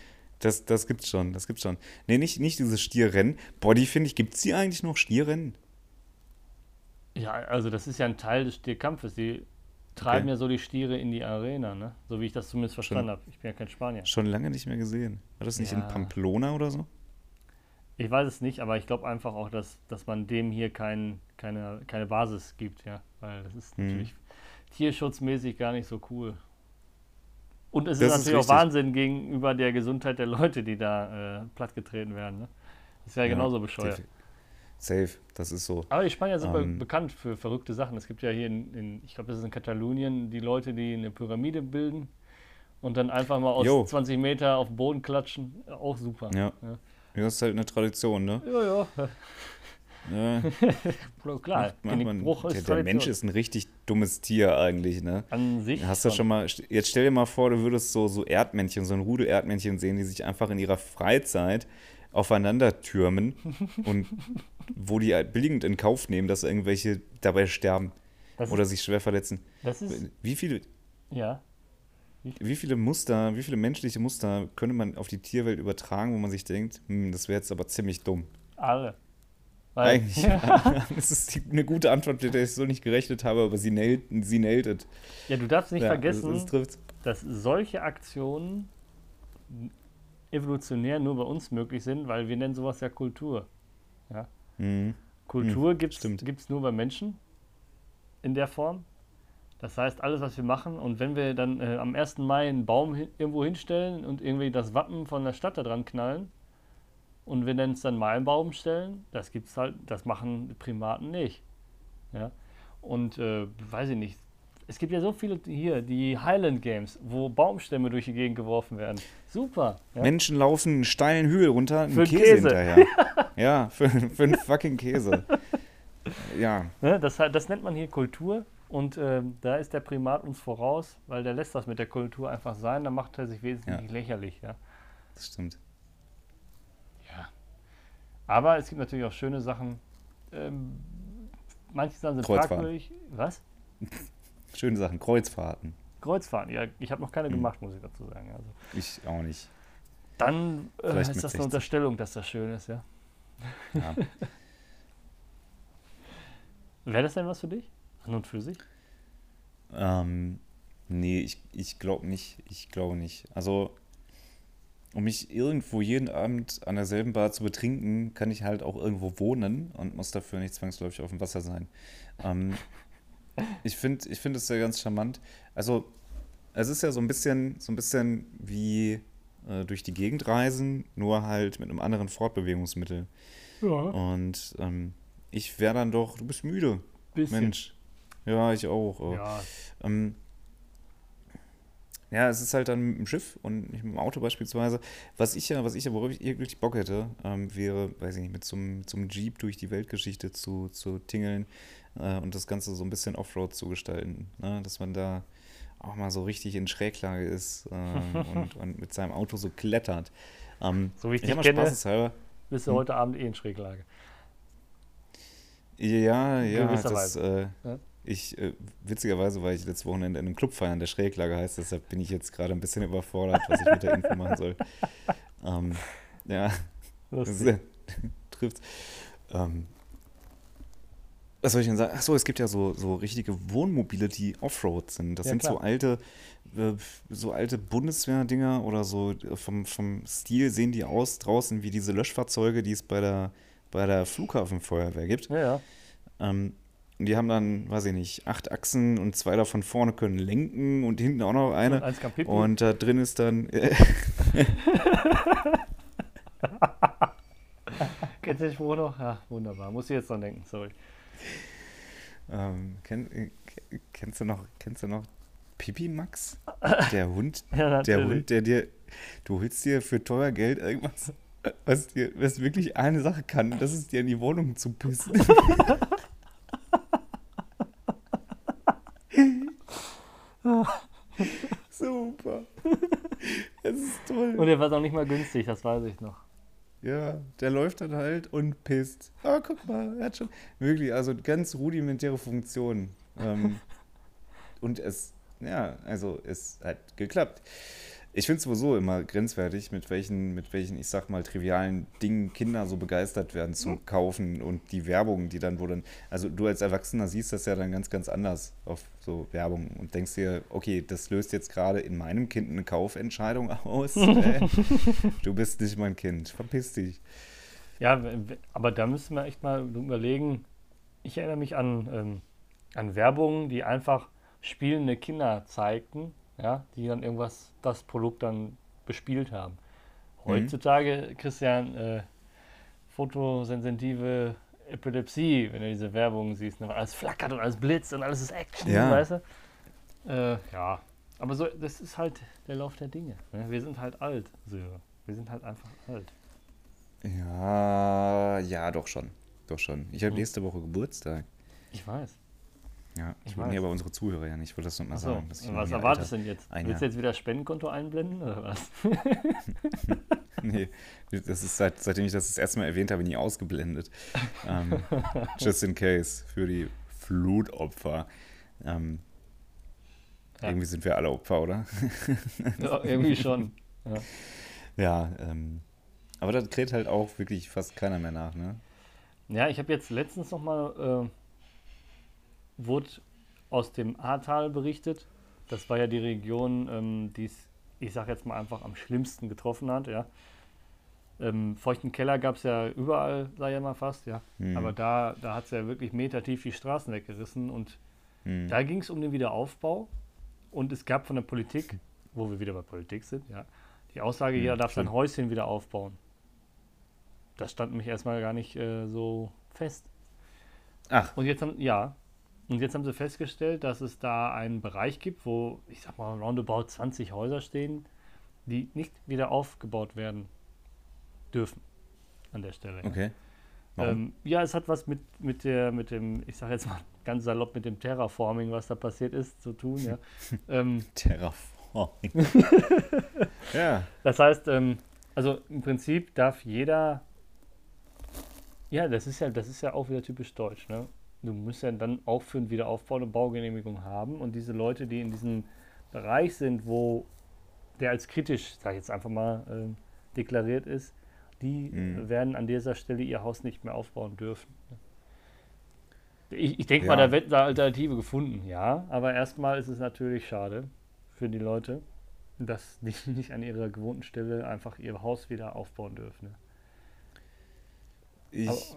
Das, das gibt's schon, das gibt's schon. Nee, nicht, nicht dieses Stierrennen. Body, finde ich, gibt es die eigentlich noch Stierrennen? Ja, also das ist ja ein Teil des Stierkampfes. Die treiben okay. ja so die Stiere in die Arena, ne? So wie ich das zumindest verstanden habe. Ich bin ja kein Spanier. Schon lange nicht mehr gesehen. War das nicht ja. in Pamplona oder so? Ich weiß es nicht, aber ich glaube einfach auch, dass, dass man dem hier kein, keine, keine Basis gibt, ja. Weil das ist hm. natürlich tierschutzmäßig gar nicht so cool. Und es das ist natürlich ist auch Wahnsinn gegenüber der Gesundheit der Leute, die da äh, plattgetreten werden. Ne? Das wäre ja, genauso bescheuert. Safe, das ist so. Aber die Spanier sind ähm, bekannt für verrückte Sachen. Es gibt ja hier in, in ich glaube, das ist in Katalonien, die Leute, die eine Pyramide bilden und dann einfach mal aus Yo. 20 Meter auf den Boden klatschen. Auch super. Ja. ja. Ja, das ist halt eine Tradition, ne? Ja, ja. Ja. Klar, macht, macht man, der, der Mensch ist ein richtig dummes Tier eigentlich, ne? An sich. Hast du schon mal, jetzt stell dir mal vor, du würdest so, so Erdmännchen, so ein Rudel-Erdmännchen sehen, die sich einfach in ihrer Freizeit aufeinander türmen und wo die halt billigend in Kauf nehmen, dass irgendwelche dabei sterben das oder ist, sich schwer verletzen. Das ist, Wie viele. Ja. Wie viele Muster, wie viele menschliche Muster könnte man auf die Tierwelt übertragen, wo man sich denkt, hm, das wäre jetzt aber ziemlich dumm? Alle. Weil, Eigentlich. Ja. das ist eine gute Antwort, mit der ich so nicht gerechnet habe, aber sie nailt, sie nailt it. Ja, du darfst nicht ja, vergessen, das, das dass solche Aktionen evolutionär nur bei uns möglich sind, weil wir nennen sowas ja Kultur. Ja? Mhm. Kultur Hm, gibt es nur bei Menschen in der Form. Das heißt, alles, was wir machen, und wenn wir dann äh, am 1. Mai einen Baum hin, irgendwo hinstellen und irgendwie das Wappen von der Stadt da dran knallen und wir nennen es dann Maibaum stellen, das gibt's halt, das machen Primaten nicht. Ja? Und äh, weiß ich nicht, es gibt ja so viele hier, die Highland Games, wo Baumstämme durch die Gegend geworfen werden. Super. Ja? Menschen laufen einen steilen Hügel runter, einen Für Käse, Käse. hinterher. ja, für, für einen fucking Käse. Ja, Ne, das, das nennt man hier Kultur und ähm, da ist der Primat uns voraus, weil der lässt das mit der Kultur einfach sein, dann macht er sich wesentlich Ja. lächerlich. Ja. das stimmt. ja. Aber es gibt natürlich auch schöne Sachen. Ähm, manche Sachen sind fragwürdig. Was? Schöne Sachen, Kreuzfahrten. Kreuzfahrten. Ja, ich habe noch keine Hm. gemacht, muss ich dazu sagen. Also, Ich auch nicht. dann äh, ist das 60. eine Unterstellung, dass das schön ist, ja. Ja. Wäre das denn was für dich? An und für sich? ähm, nee, ich, ich glaube nicht. Ich glaube nicht. Also, um mich irgendwo jeden Abend an derselben Bar zu betrinken, kann ich halt auch irgendwo wohnen und muss dafür nicht zwangsläufig auf dem Wasser sein. Ähm, ich finde ich find es ja ganz charmant. Also, es ist ja so ein bisschen, so ein bisschen wie äh, durch die Gegend reisen, nur halt mit einem anderen Fortbewegungsmittel. Ja. Und ähm, ich wäre dann doch, du bist müde, Bisschen. Mensch. Ja, ich auch. äh. Ja, Ähm, ja, es ist halt dann mit dem Schiff und nicht mit dem Auto beispielsweise. Was ich ja, was ich ja, worauf ich wirklich Bock hätte, ähm, wäre, weiß ich nicht, mit zum, zum Jeep durch die Weltgeschichte zu, zu tingeln äh, und das Ganze so ein bisschen Offroad zu gestalten. Ne? Dass man da auch mal so richtig in Schräglage ist äh, und, und mit seinem Auto so klettert. Ähm, so wie ich ich dich kenne, spaßeshalber. bist du Hm. heute Abend eh in Schräglage. Ja, ja, das, äh, Ja. Ich, äh, witzigerweise war ich letztes Wochenende in einem Club feiern, der Schräglage heißt, deshalb bin ich jetzt gerade ein bisschen überfordert, was ich mit der Info machen soll. Ähm, ja, das äh, trifft. Ähm, was soll ich denn sagen? Achso, es gibt ja so, so richtige Wohnmobile, die Offroad sind. Das Ja, sind so klar. alte, äh, so alte Bundeswehr-Dinger oder so vom, vom Stil sehen die aus draußen wie diese Löschfahrzeuge, die es bei der, bei der Flughafenfeuerwehr gibt. Ja, ja. Ähm, und die haben dann, weiß ich nicht, acht Achsen und zwei davon vorne können lenken und hinten auch noch Und eine. eins kann pipi. Und da drin ist dann, äh, Kennst du den Spruch noch? Ja, wunderbar. Muss ich jetzt dran denken, sorry. ähm, kenn, äh, kennst du noch, kennst du noch Pipi Max? Der Hund, Ja, der. Hund, der dir, du holst dir für teuer Geld irgendwas, was dir, was wirklich eine Sache kann, das ist dir in die Wohnung zu pissen. Super. Das ist toll. Und der war auch nicht mal günstig, das weiß ich noch. Ja, der läuft dann halt und pisst. Ah, guck mal, er hat schon wirklich, also ganz rudimentäre Funktionen. Ähm, und es, ja, also es hat geklappt. Ich finde es sowieso immer grenzwertig, mit welchen, mit welchen, ich sag mal, trivialen Dingen Kinder so begeistert werden zum Kaufen und die Werbung, die dann, dann, also du als Erwachsener siehst das ja dann ganz, ganz anders auf so Werbung und denkst dir, okay, das löst jetzt gerade in meinem Kind eine Kaufentscheidung aus. Äh, du bist nicht mein Kind, verpiss dich. Ja, aber da müssen wir echt mal überlegen. Ich erinnere mich an, ähm, an Werbungen, die einfach spielende Kinder zeigten, ja, die dann irgendwas, das Produkt dann bespielt haben. Heutzutage, Christian, äh, fotosensitive Epilepsie, wenn du diese Werbung siehst, ne, alles flackert und alles blitzt und alles ist Action, Ja. weißt du? Äh, ja, aber so, das ist halt der Lauf der Dinge. Ne? Wir sind halt alt, Sören. Wir sind halt einfach alt. Ja, ja, doch schon. Doch schon. Ich habe Mhm. nächste Woche Geburtstag. Ich weiß. Ja, Ich ich will weiß. nee, aber unsere Zuhörer ja nicht. Ich wollte das noch mal Achso, sagen. was erwartest du denn jetzt? ein Willst du jetzt wieder Spendenkonto einblenden oder was? Nee, das ist seit, seitdem ich das das erste Mal erwähnt habe, nie ausgeblendet. ähm, just in case für die Flutopfer. Ähm, Ja. Irgendwie sind wir alle Opfer, oder? ja, irgendwie schon. Ja, ähm, aber da kräht halt auch wirklich fast keiner mehr nach, ne? Ja, ich habe jetzt letztens nochmal, äh, wurde aus dem Ahrtal berichtet. Das war ja die Region, ähm, die es ich sage jetzt mal einfach, am schlimmsten getroffen hat, ja. Ähm, feuchten Keller gab es ja überall, sei ja mal fast, ja. Mhm. Aber da, da hat es ja wirklich metertief die Straßen weggerissen und mhm. da ging es um den Wiederaufbau und es gab von der Politik, wo wir wieder bei Politik sind, ja, die Aussage, mhm, jeder darf sein Häuschen wieder aufbauen. Das stand mich erstmal gar nicht äh, so fest. Ach. Und jetzt haben, ja, und jetzt haben sie festgestellt, dass es da einen Bereich gibt, wo, ich sag mal, roundabout 20 Häuser stehen, die nicht wieder aufgebaut werden dürfen an der Stelle. Okay. Ähm, ja, es hat was mit, mit, der, mit dem, ich sag jetzt mal ganz salopp, mit dem Terraforming, was da passiert ist, zu tun. Ja. ähm, Terraforming. ja. Das heißt, ähm, also im Prinzip darf jeder, ja, das ist ja, das ist ja auch wieder typisch deutsch, ne? Du musst ja dann auch für einen Wiederaufbau eine Baugenehmigung haben. Und diese Leute, die in diesem Bereich sind, wo der als kritisch, sag ich jetzt einfach mal, äh, deklariert ist, die mhm. werden an dieser Stelle ihr Haus nicht mehr aufbauen dürfen. Ich, ich denke ja. mal, da wird eine Alternative gefunden, ja. Aber erstmal ist es natürlich schade für die Leute, dass die nicht an ihrer gewohnten Stelle einfach ihr Haus wieder aufbauen dürfen. Ne? Ich,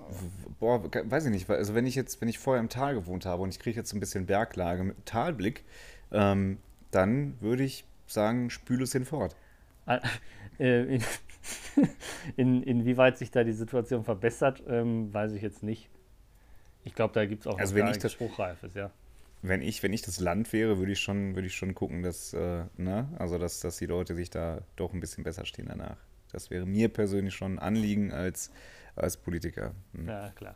boah, weiß ich nicht, also wenn ich jetzt, wenn ich vorher im Tal gewohnt habe und ich kriege jetzt ein bisschen Berglage mit Talblick, ähm, dann würde ich sagen, spüle es hinfort. Ah, äh, in, in, inwieweit sich da die Situation verbessert, ähm, weiß ich jetzt nicht. Ich glaube, da gibt es auch also wenn ich das, Spruchreifes, ja. Wenn ich, wenn ich das Land wäre, würde ich schon, würde ich schon gucken, dass, äh, ne, also dass, dass die Leute sich da doch ein bisschen besser stehen danach. Das wäre mir persönlich schon ein Anliegen als als Politiker. Hm. Ja, klar.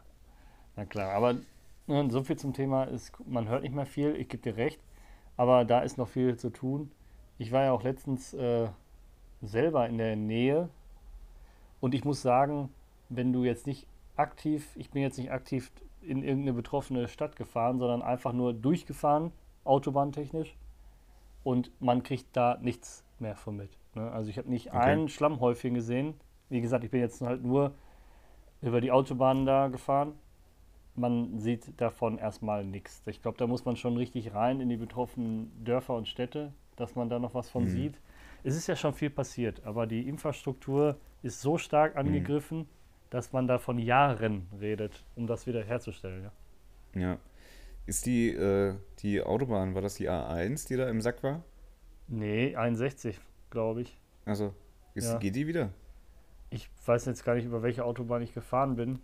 Na klar, aber ne, so viel zum Thema ist, man hört nicht mehr viel, ich gebe dir recht, aber da ist noch viel zu tun. Ich war ja auch letztens äh, selber in der Nähe und ich muss sagen, wenn du jetzt nicht aktiv, ich bin jetzt nicht aktiv in irgendeine betroffene Stadt gefahren, sondern einfach nur durchgefahren, autobahntechnisch, und man kriegt da nichts mehr von mit. Ne? Also ich habe nicht okay. ein Schlammhäufchen gesehen. Wie gesagt, ich bin jetzt halt nur über die Autobahn da gefahren. Man sieht davon erstmal nichts. Ich glaube, da muss man schon richtig rein in die betroffenen Dörfer und Städte, dass man da noch was von mhm. sieht. Es ist ja schon viel passiert, aber die Infrastruktur ist so stark mhm. angegriffen, mhm. dass man da von Jahren redet, um das wieder herzustellen. Ja. ja. Ist die, äh, die Autobahn, war das die A1, die da im Sack war? Nee, 61, glaube ich. Also, ist, ja. geht die wieder? Ich weiß jetzt gar nicht, über welche Autobahn ich gefahren bin,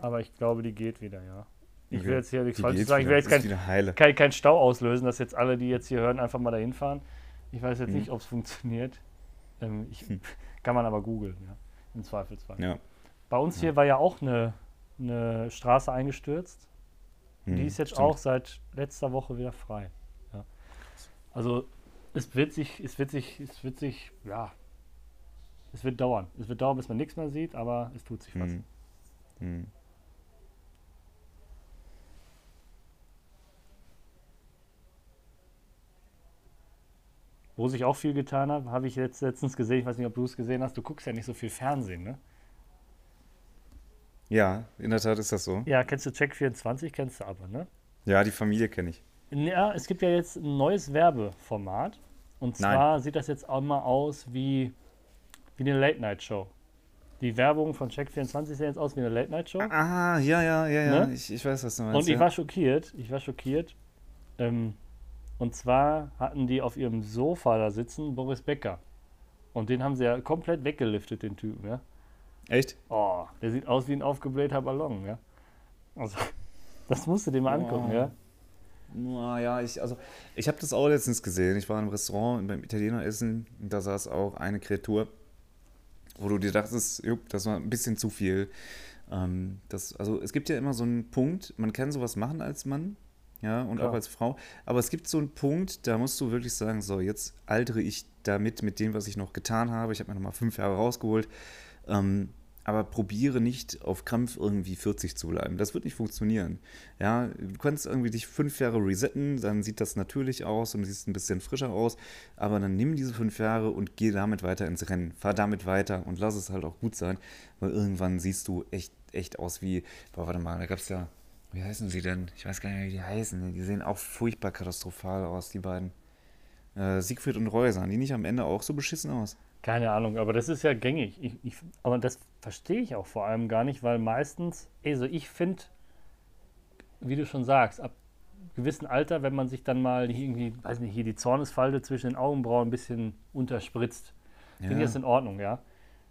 aber ich glaube, die geht wieder, ja. Ich will jetzt hier nichts falsch sagen, ich will jetzt kein, kein, kein, Stau auslösen, dass jetzt alle, die jetzt hier hören, einfach mal dahin fahren. Ich weiß jetzt hm. nicht, ob es funktioniert. Ähm, ich, hm. Kann man aber googeln, ja. Im Zweifelsfall. Ja. Bei uns ja. hier war ja auch eine, eine Straße eingestürzt. Hm, die ist jetzt stimmt. auch seit letzter Woche wieder frei. Also es wird sich, es wird sich, es wird sich, ja, es wird dauern. Es wird dauern, bis man nichts mehr sieht, aber es tut sich was. Hm. Hm. Wo sich auch viel getan hat, habe ich jetzt letztens gesehen, ich weiß nicht, ob du es gesehen hast, du guckst ja nicht so viel Fernsehen, ne? Ja, in der Tat ist das so. Ja, kennst du Check24, kennst du aber, ne? Ja, die Familie kenne ich. Ja, es gibt ja jetzt ein neues Werbeformat. Und zwar Nein. sieht das jetzt auch mal aus wie wie eine Late-Night-Show. Die Werbung von Check24 sieht jetzt aus wie eine Late-Night-Show. Ah, ja, ja, ja, ja. Ne? Ich, ich weiß, was du meinst. Und ich ja. war schockiert. Ich war schockiert. Ähm, und zwar hatten die auf ihrem Sofa da sitzen Boris Becker. Und den haben sie ja komplett weggeliftet, den Typen, ja. Echt? Oh, der sieht aus wie ein aufgeblähter Ballon, ja. Also, das musst du dir mal angucken, oh. ja. Naja, ich, also, ich habe das auch letztens gesehen. Ich war im Restaurant beim Italiener essen. Da saß auch eine Kreatur wo du dir dachtest, das war ein bisschen zu viel. Ähm, das, also es gibt ja immer so einen Punkt, man kann sowas machen als Mann, ja, und Klar. auch als Frau, aber es gibt so einen Punkt, da musst du wirklich sagen, so, jetzt altere ich damit mit dem, was ich noch getan habe. Ich habe mir nochmal fünf Jahre rausgeholt. Ähm, aber probiere nicht auf Krampf irgendwie 40 zu bleiben. Das wird nicht funktionieren. Ja, du kannst irgendwie dich fünf Jahre resetten, dann sieht das natürlich aus und siehst ein bisschen frischer aus, aber dann nimm diese fünf Jahre und geh damit weiter ins Rennen. Fahr damit weiter und lass es halt auch gut sein, weil irgendwann siehst du echt, echt aus wie, boah, warte mal, da gab es ja, wie heißen sie denn? Ich weiß gar nicht, wie die heißen. Die sehen auch furchtbar katastrophal aus, die beiden. Äh, Siegfried und Roy sahen die nicht am Ende auch so beschissen aus? Keine Ahnung, aber das ist ja gängig. Ich, ich, aber das verstehe ich auch vor allem gar nicht, weil meistens, also ich finde, wie du schon sagst, ab gewissen Alter, wenn man sich dann mal irgendwie, weiß nicht, hier die Zornesfalte zwischen den Augenbrauen ein bisschen unterspritzt, ja. finde ich das in Ordnung, ja.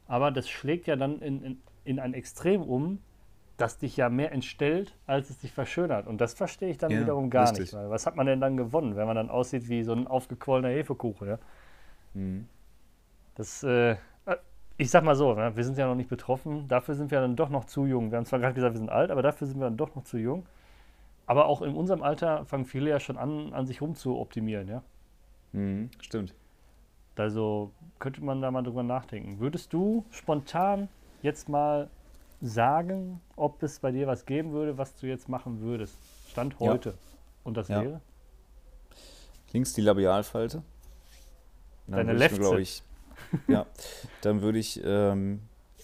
Aber das schlägt ja dann in, in, in ein Extrem um, das dich ja mehr entstellt, als es dich verschönert. Und das verstehe ich dann ja, wiederum gar richtig. nicht. Weil was hat man denn dann gewonnen, wenn man dann aussieht wie so ein aufgequollener Hefekuchen, ja? Mhm. Das, äh, ich sag mal so, ne, wir sind ja noch nicht betroffen, dafür sind wir dann doch noch zu jung. Wir haben zwar gerade gesagt, wir sind alt, aber dafür sind wir dann doch noch zu jung. Aber auch in unserem Alter fangen viele ja schon an, an sich rum zu optimieren, ja? Mhm, stimmt. Also könnte man da mal drüber nachdenken. Würdest du spontan jetzt mal sagen, ob es bei dir was geben würde, was du jetzt machen würdest? Stand heute. Ja. Und das ja. wäre? Links die Labialfalte. Deine Lefze. ich. ja, dann würde ich, ähm,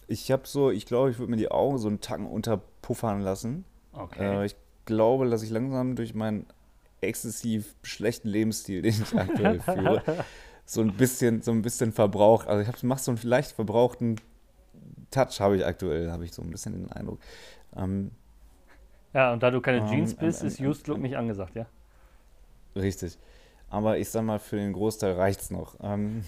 ich habe so, ich glaube, ich würde mir die Augen so einen Tacken unterpuffern lassen. Okay. Äh, ich glaube, dass ich langsam durch meinen exzessiv schlechten Lebensstil, den ich aktuell führe, so ein bisschen, so ein bisschen verbraucht. Also ich mache so einen leicht verbrauchten Touch, habe ich aktuell, habe ich so ein bisschen den Eindruck. Ähm, ja, und da du keine ähm, Jeans bist, ähm, ist Used Look nicht angesagt, ja? Richtig. Aber ich sag mal, für den Großteil reicht es noch. Ähm,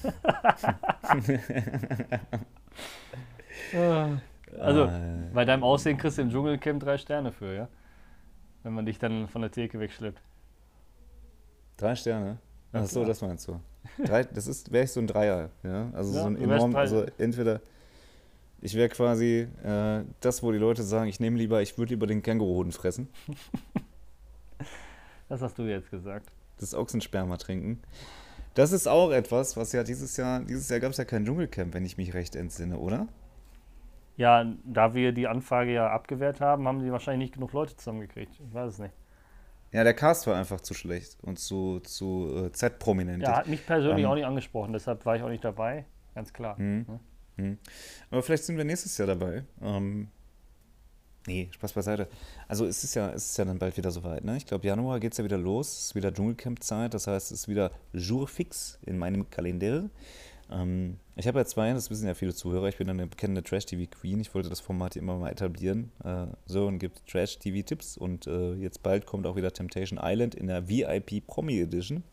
also, äh, bei deinem Aussehen kriegst du im Dschungelcamp drei Sterne für, ja? wenn man dich dann von der Theke wegschleppt. Drei Sterne? Ach so, das meinst du. Drei, das ist, wäre ich so ein Dreier, ja. Also ja, so ein enorm, also entweder, ich wäre quasi äh, das, wo die Leute sagen, ich nehme lieber, ich würde lieber den Känguruhoden fressen. das hast du jetzt gesagt. Das Ochsensperma trinken. Das ist auch etwas, was ja dieses Jahr, dieses Jahr gab es ja kein Dschungelcamp, wenn ich mich recht entsinne, oder? Ja, da wir die Anfrage ja abgewehrt haben, haben sie wahrscheinlich nicht genug Leute zusammengekriegt. Ich weiß es nicht. Ja, der Cast war einfach zu schlecht und zu, zu äh, Z-prominent. Ja, hat mich persönlich ähm, auch nicht angesprochen, deshalb war ich auch nicht dabei, ganz klar. Mh, ja. mh. Aber vielleicht sind wir nächstes Jahr dabei. Ähm, nee, Spaß beiseite. Also es ist ja, es ist ja dann bald wieder soweit. Ne? Ich glaube, Januar geht es ja wieder los. Es ist wieder Dschungelcamp-Zeit. Das heißt, es ist wieder Jour fix in meinem Kalender. Ähm, ich habe ja zwei, das wissen ja viele Zuhörer. Ich bin eine bekennende Trash-TV-Queen. Ich wollte das Format hier immer mal etablieren. Äh, so, und gibt Trash-TV-Tipps. Und äh, jetzt bald kommt auch wieder Temptation Island in der VIP Promi Edition.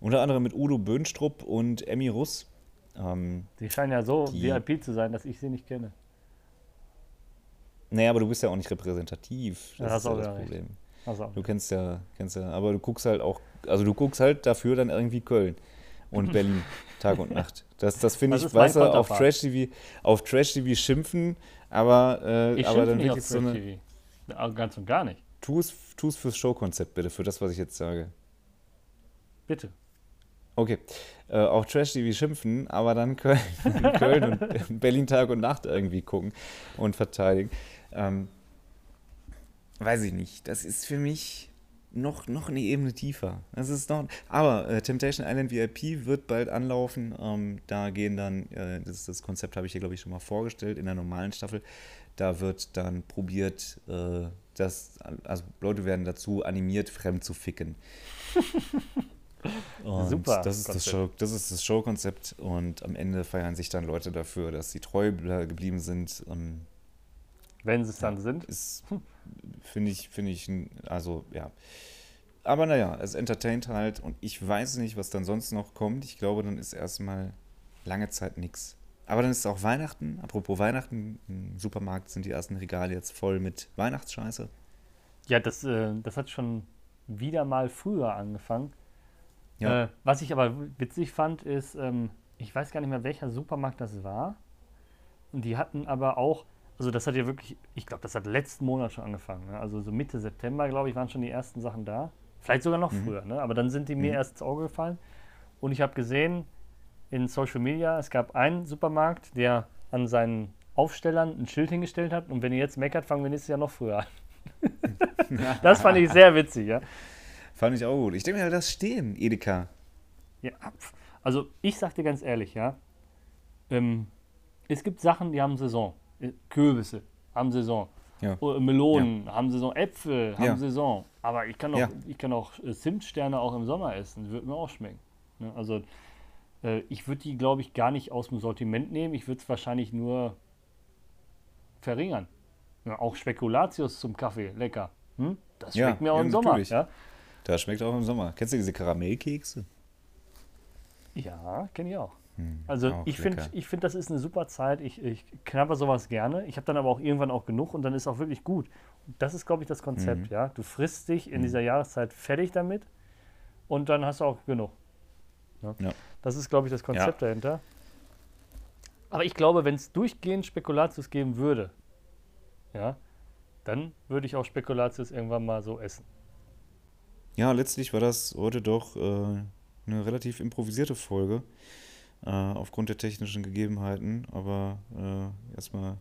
Unter anderem mit Udo Böhnstrup und Emmy Russ. Ähm, die scheinen ja so die, VIP zu sein, dass ich sie nicht kenne. Naja, aber du bist ja auch nicht repräsentativ. Das, ja, ist ja das Problem. Also, du kennst ja, kennst ja, aber du guckst halt auch, also du guckst halt dafür dann irgendwie Köln und Berlin Tag und Nacht. Das, das finde ich, du, auf Trash TV, auf Trash TV schimpfen, aber, äh, ich aber dann wirklich so eine. TV. Ganz und gar nicht. Tu es, tu es fürs Showkonzept bitte, für das, was ich jetzt sage. Bitte. Okay. Äh, auf Trash TV schimpfen, aber dann Köln, Köln und Berlin Tag und Nacht irgendwie gucken und verteidigen. Ähm, weiß ich nicht. Das ist für mich noch, noch eine Ebene tiefer. Das ist noch, aber äh, Temptation Island VIP wird bald anlaufen. Ähm, da gehen dann, äh, das, das Konzept habe ich hier, glaube ich, schon mal vorgestellt in der normalen Staffel. Da wird dann probiert, äh, dass, also Leute werden dazu animiert, fremd zu ficken. Und Super. Das ist das, Show, das ist das Showkonzept und am Ende feiern sich dann Leute dafür, dass sie treu geblieben sind. Ähm, Wenn sie es dann sind. Ist, Finde ich, finde ich, also ja. Aber naja, es entertaint halt und ich weiß nicht, was dann sonst noch kommt. Ich glaube, dann ist erstmal lange Zeit nichts. Aber dann ist es auch Weihnachten. Apropos Weihnachten, im Supermarkt sind die ersten Regale jetzt voll mit Weihnachtsscheiße. Ja, das, äh, das hat schon wieder mal früher angefangen. Ja. Äh, was ich aber witzig fand, ist, ähm, ich weiß gar nicht mehr, welcher Supermarkt das war. Und die hatten aber auch also das hat ja wirklich, ich glaube, das hat letzten Monat schon angefangen. Ne? Also so Mitte September, glaube ich, waren schon die ersten Sachen da. Vielleicht sogar noch mhm. früher, ne? aber dann sind die mir mhm. erst ins Auge gefallen. Und ich habe gesehen in Social Media, es gab einen Supermarkt, der an seinen Aufstellern ein Schild hingestellt hat. Und wenn ihr jetzt meckert, fangen wir nächstes Jahr noch früher an. das fand ich sehr witzig, ja. Fand ich auch gut. Ich denke mir, das stehen, Edeka. Ja, also ich sag dir ganz ehrlich, ja. Ähm, es gibt Sachen, die haben Saison. Kürbisse haben Saison. Ja. Melonen ja. haben Saison, Äpfel haben ja. Saison. Aber ich kann auch, ich kann auch äh, Zimtsterne auch im Sommer essen. Wird mir auch schmecken. Ne? Also äh, ich würde die, glaube ich, gar nicht aus dem Sortiment nehmen. Ich würde es wahrscheinlich nur verringern. Auch Spekulatius zum Kaffee, lecker. Hm? Das schmeckt mir auch im Sommer. Ja, Das schmeckt auch im Sommer. Kennst du diese Karamellkekse? ja kenne ich auch. Hm, Also ich finde, ich find, das ist eine super Zeit. Ich, ich knabber sowas gerne. Ich habe dann aber auch irgendwann auch genug und dann ist auch wirklich gut. Und das ist, glaube ich, das Konzept. Mhm. Ja, du frisst dich in dieser Jahreszeit fertig damit und dann hast du auch genug. Ja. Ja. Das ist, glaube ich, das Konzept dahinter. Aber ich glaube, wenn es durchgehend Spekulatius geben würde, ja, dann würde ich auch Spekulatius irgendwann mal so essen. Ja, letztlich war das heute doch äh, eine relativ improvisierte Folge. Äh, aufgrund der technischen Gegebenheiten. Aber äh, erstmal.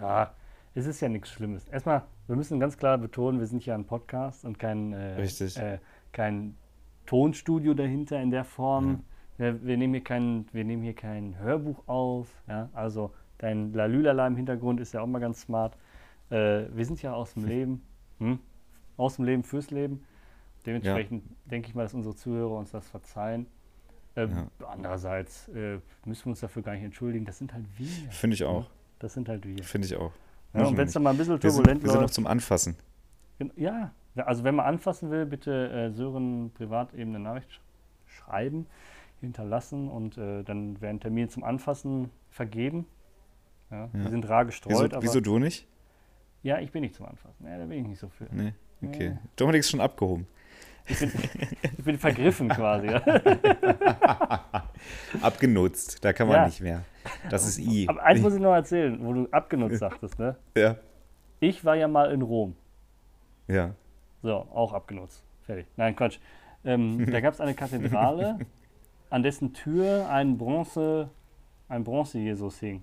Ja, es ist ja nichts Schlimmes. Erstmal, wir müssen ganz klar betonen, wir sind ja ein Podcast und kein, äh. Äh, kein Tonstudio dahinter in der Form. Wir, wir, nehmen hier kein, wir nehmen hier kein Hörbuch auf. Ja? Also dein Lalülala im Hintergrund ist ja auch mal ganz smart. Äh, wir sind ja aus dem Leben. Hm? Aus dem Leben fürs Leben. Dementsprechend denke ich mal, dass unsere Zuhörer uns das verzeihen. Ähm, Andererseits äh, müssen wir uns dafür gar nicht entschuldigen. Das sind halt wir. Finde ich auch. Das sind halt wir. Finde ich auch. Ja, und wenn es dann mal ein bisschen wir sind, turbulent wir sind noch zum Anfassen. Ja, also wenn man anfassen will, bitte äh, Sören privat eben eine Nachricht sch- schreiben, hinterlassen und äh, dann werden Termine zum Anfassen vergeben. Ja, Die Ja. sind rar gestreut, Wieso, aber wieso du nicht? ja, ich bin nicht zum Anfassen. Ja, da bin ich nicht so für. Nee. Okay. Dominik ist schon abgehoben. Ich bin, ich bin vergriffen quasi. Abgenutzt. Da kann man Ja. nicht mehr. Das ist I. Aber eins muss ich noch erzählen, wo du abgenutzt sagtest. Ne? ja. Ich war ja mal in Rom. Ja. So, auch abgenutzt. Fertig. Nein, Quatsch. Ähm, da gab es eine Kathedrale, an dessen Tür ein Bronze, ein Bronze-Jesus hing.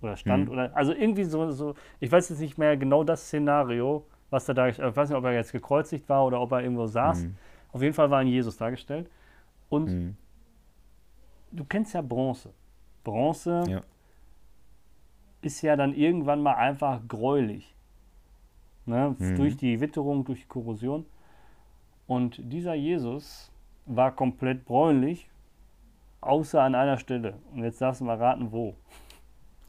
Oder stand. Hm. Oder, also irgendwie so, so, ich weiß jetzt nicht mehr genau das Szenario, was da dargestellt Ich weiß nicht, ob er jetzt gekreuzigt war oder ob er irgendwo saß. Mhm. Auf jeden Fall war ein Jesus dargestellt. Und Mhm. du kennst ja Bronze. Bronze Ja. ist ja dann irgendwann mal einfach gräulich. Ne? Mhm. Durch die Witterung, durch die Korrosion. Und dieser Jesus war komplett bräunlich, außer an einer Stelle. Und jetzt darfst du mal raten, wo.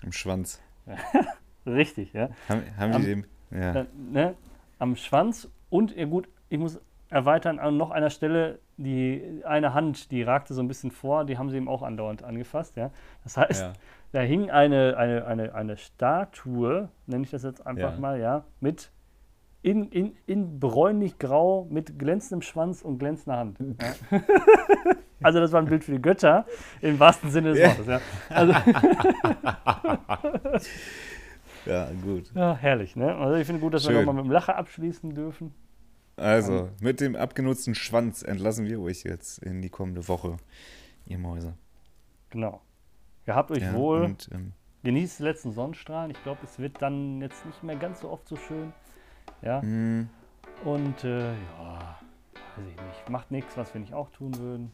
Im Schwanz. Richtig, ja. Haben, haben Am- die dem. Ja. Äh, ne? Am Schwanz und, ja gut, ich muss erweitern, an noch einer Stelle, die eine Hand, die ragte so ein bisschen vor, die haben sie ihm auch andauernd angefasst, ja. Das heißt, ja. Da hing eine, eine, eine, eine Statue, nenne ich das jetzt einfach Ja. mal, ja, mit in, in, in bräunlich-grau, mit glänzendem Schwanz und glänzender Hand. Ja. also das war ein Bild für die Götter, im wahrsten Sinne des. Wortes. Ja. Also, ja, gut. ja, herrlich, ne? Also ich finde gut, dass wir Schön. nochmal mit dem Lacher abschließen dürfen. Also, mit dem abgenutzten Schwanz entlassen wir euch jetzt in die kommende Woche, ihr Mäuse. Genau. Gehabt euch Ja, wohl, Und, ähm, genießt die letzten Sonnenstrahlen. Ich glaube, es wird dann jetzt nicht mehr ganz so oft so schön. Ja. mh, Und äh, ja, weiß ich nicht. Macht nichts, was wir nicht auch tun würden.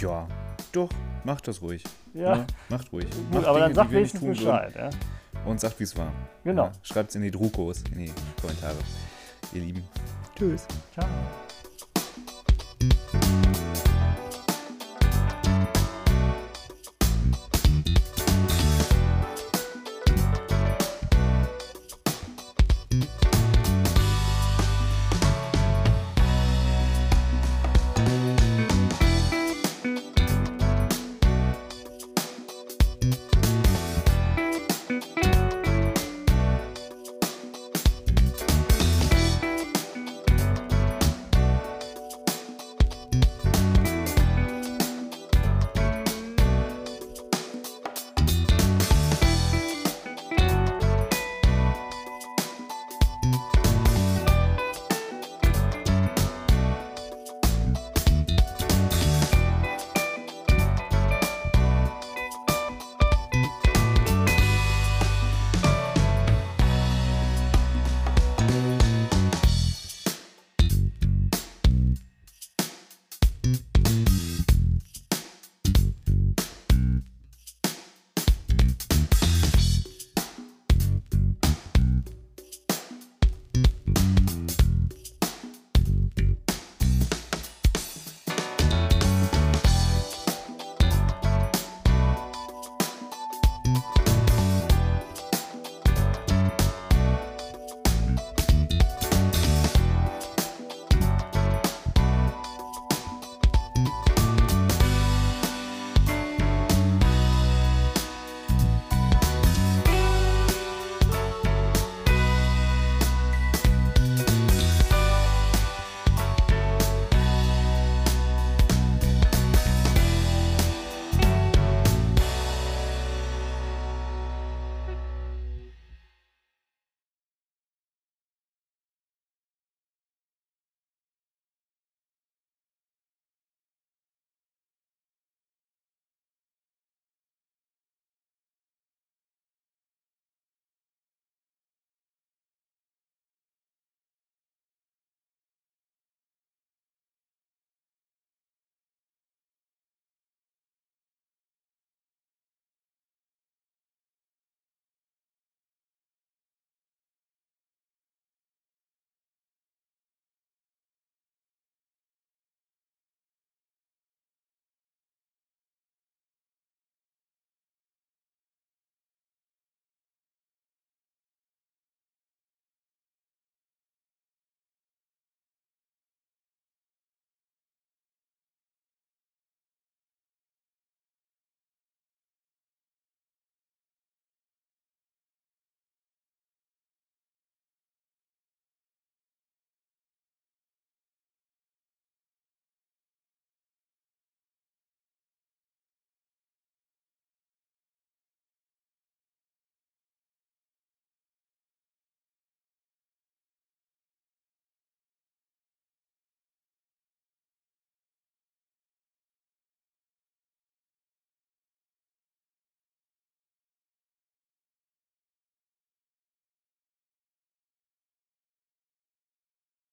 ja, doch, macht das ruhig. Ja, Ne? Macht ruhig. gut, Macht aber dann Dinge, sagt wir nicht wenigstens. Bescheid. Ja? Und sagt, wie es war. Genau. Ja, Schreibt es in die Drukos, in die Kommentare. Ihr Lieben. Tschüss. Ciao.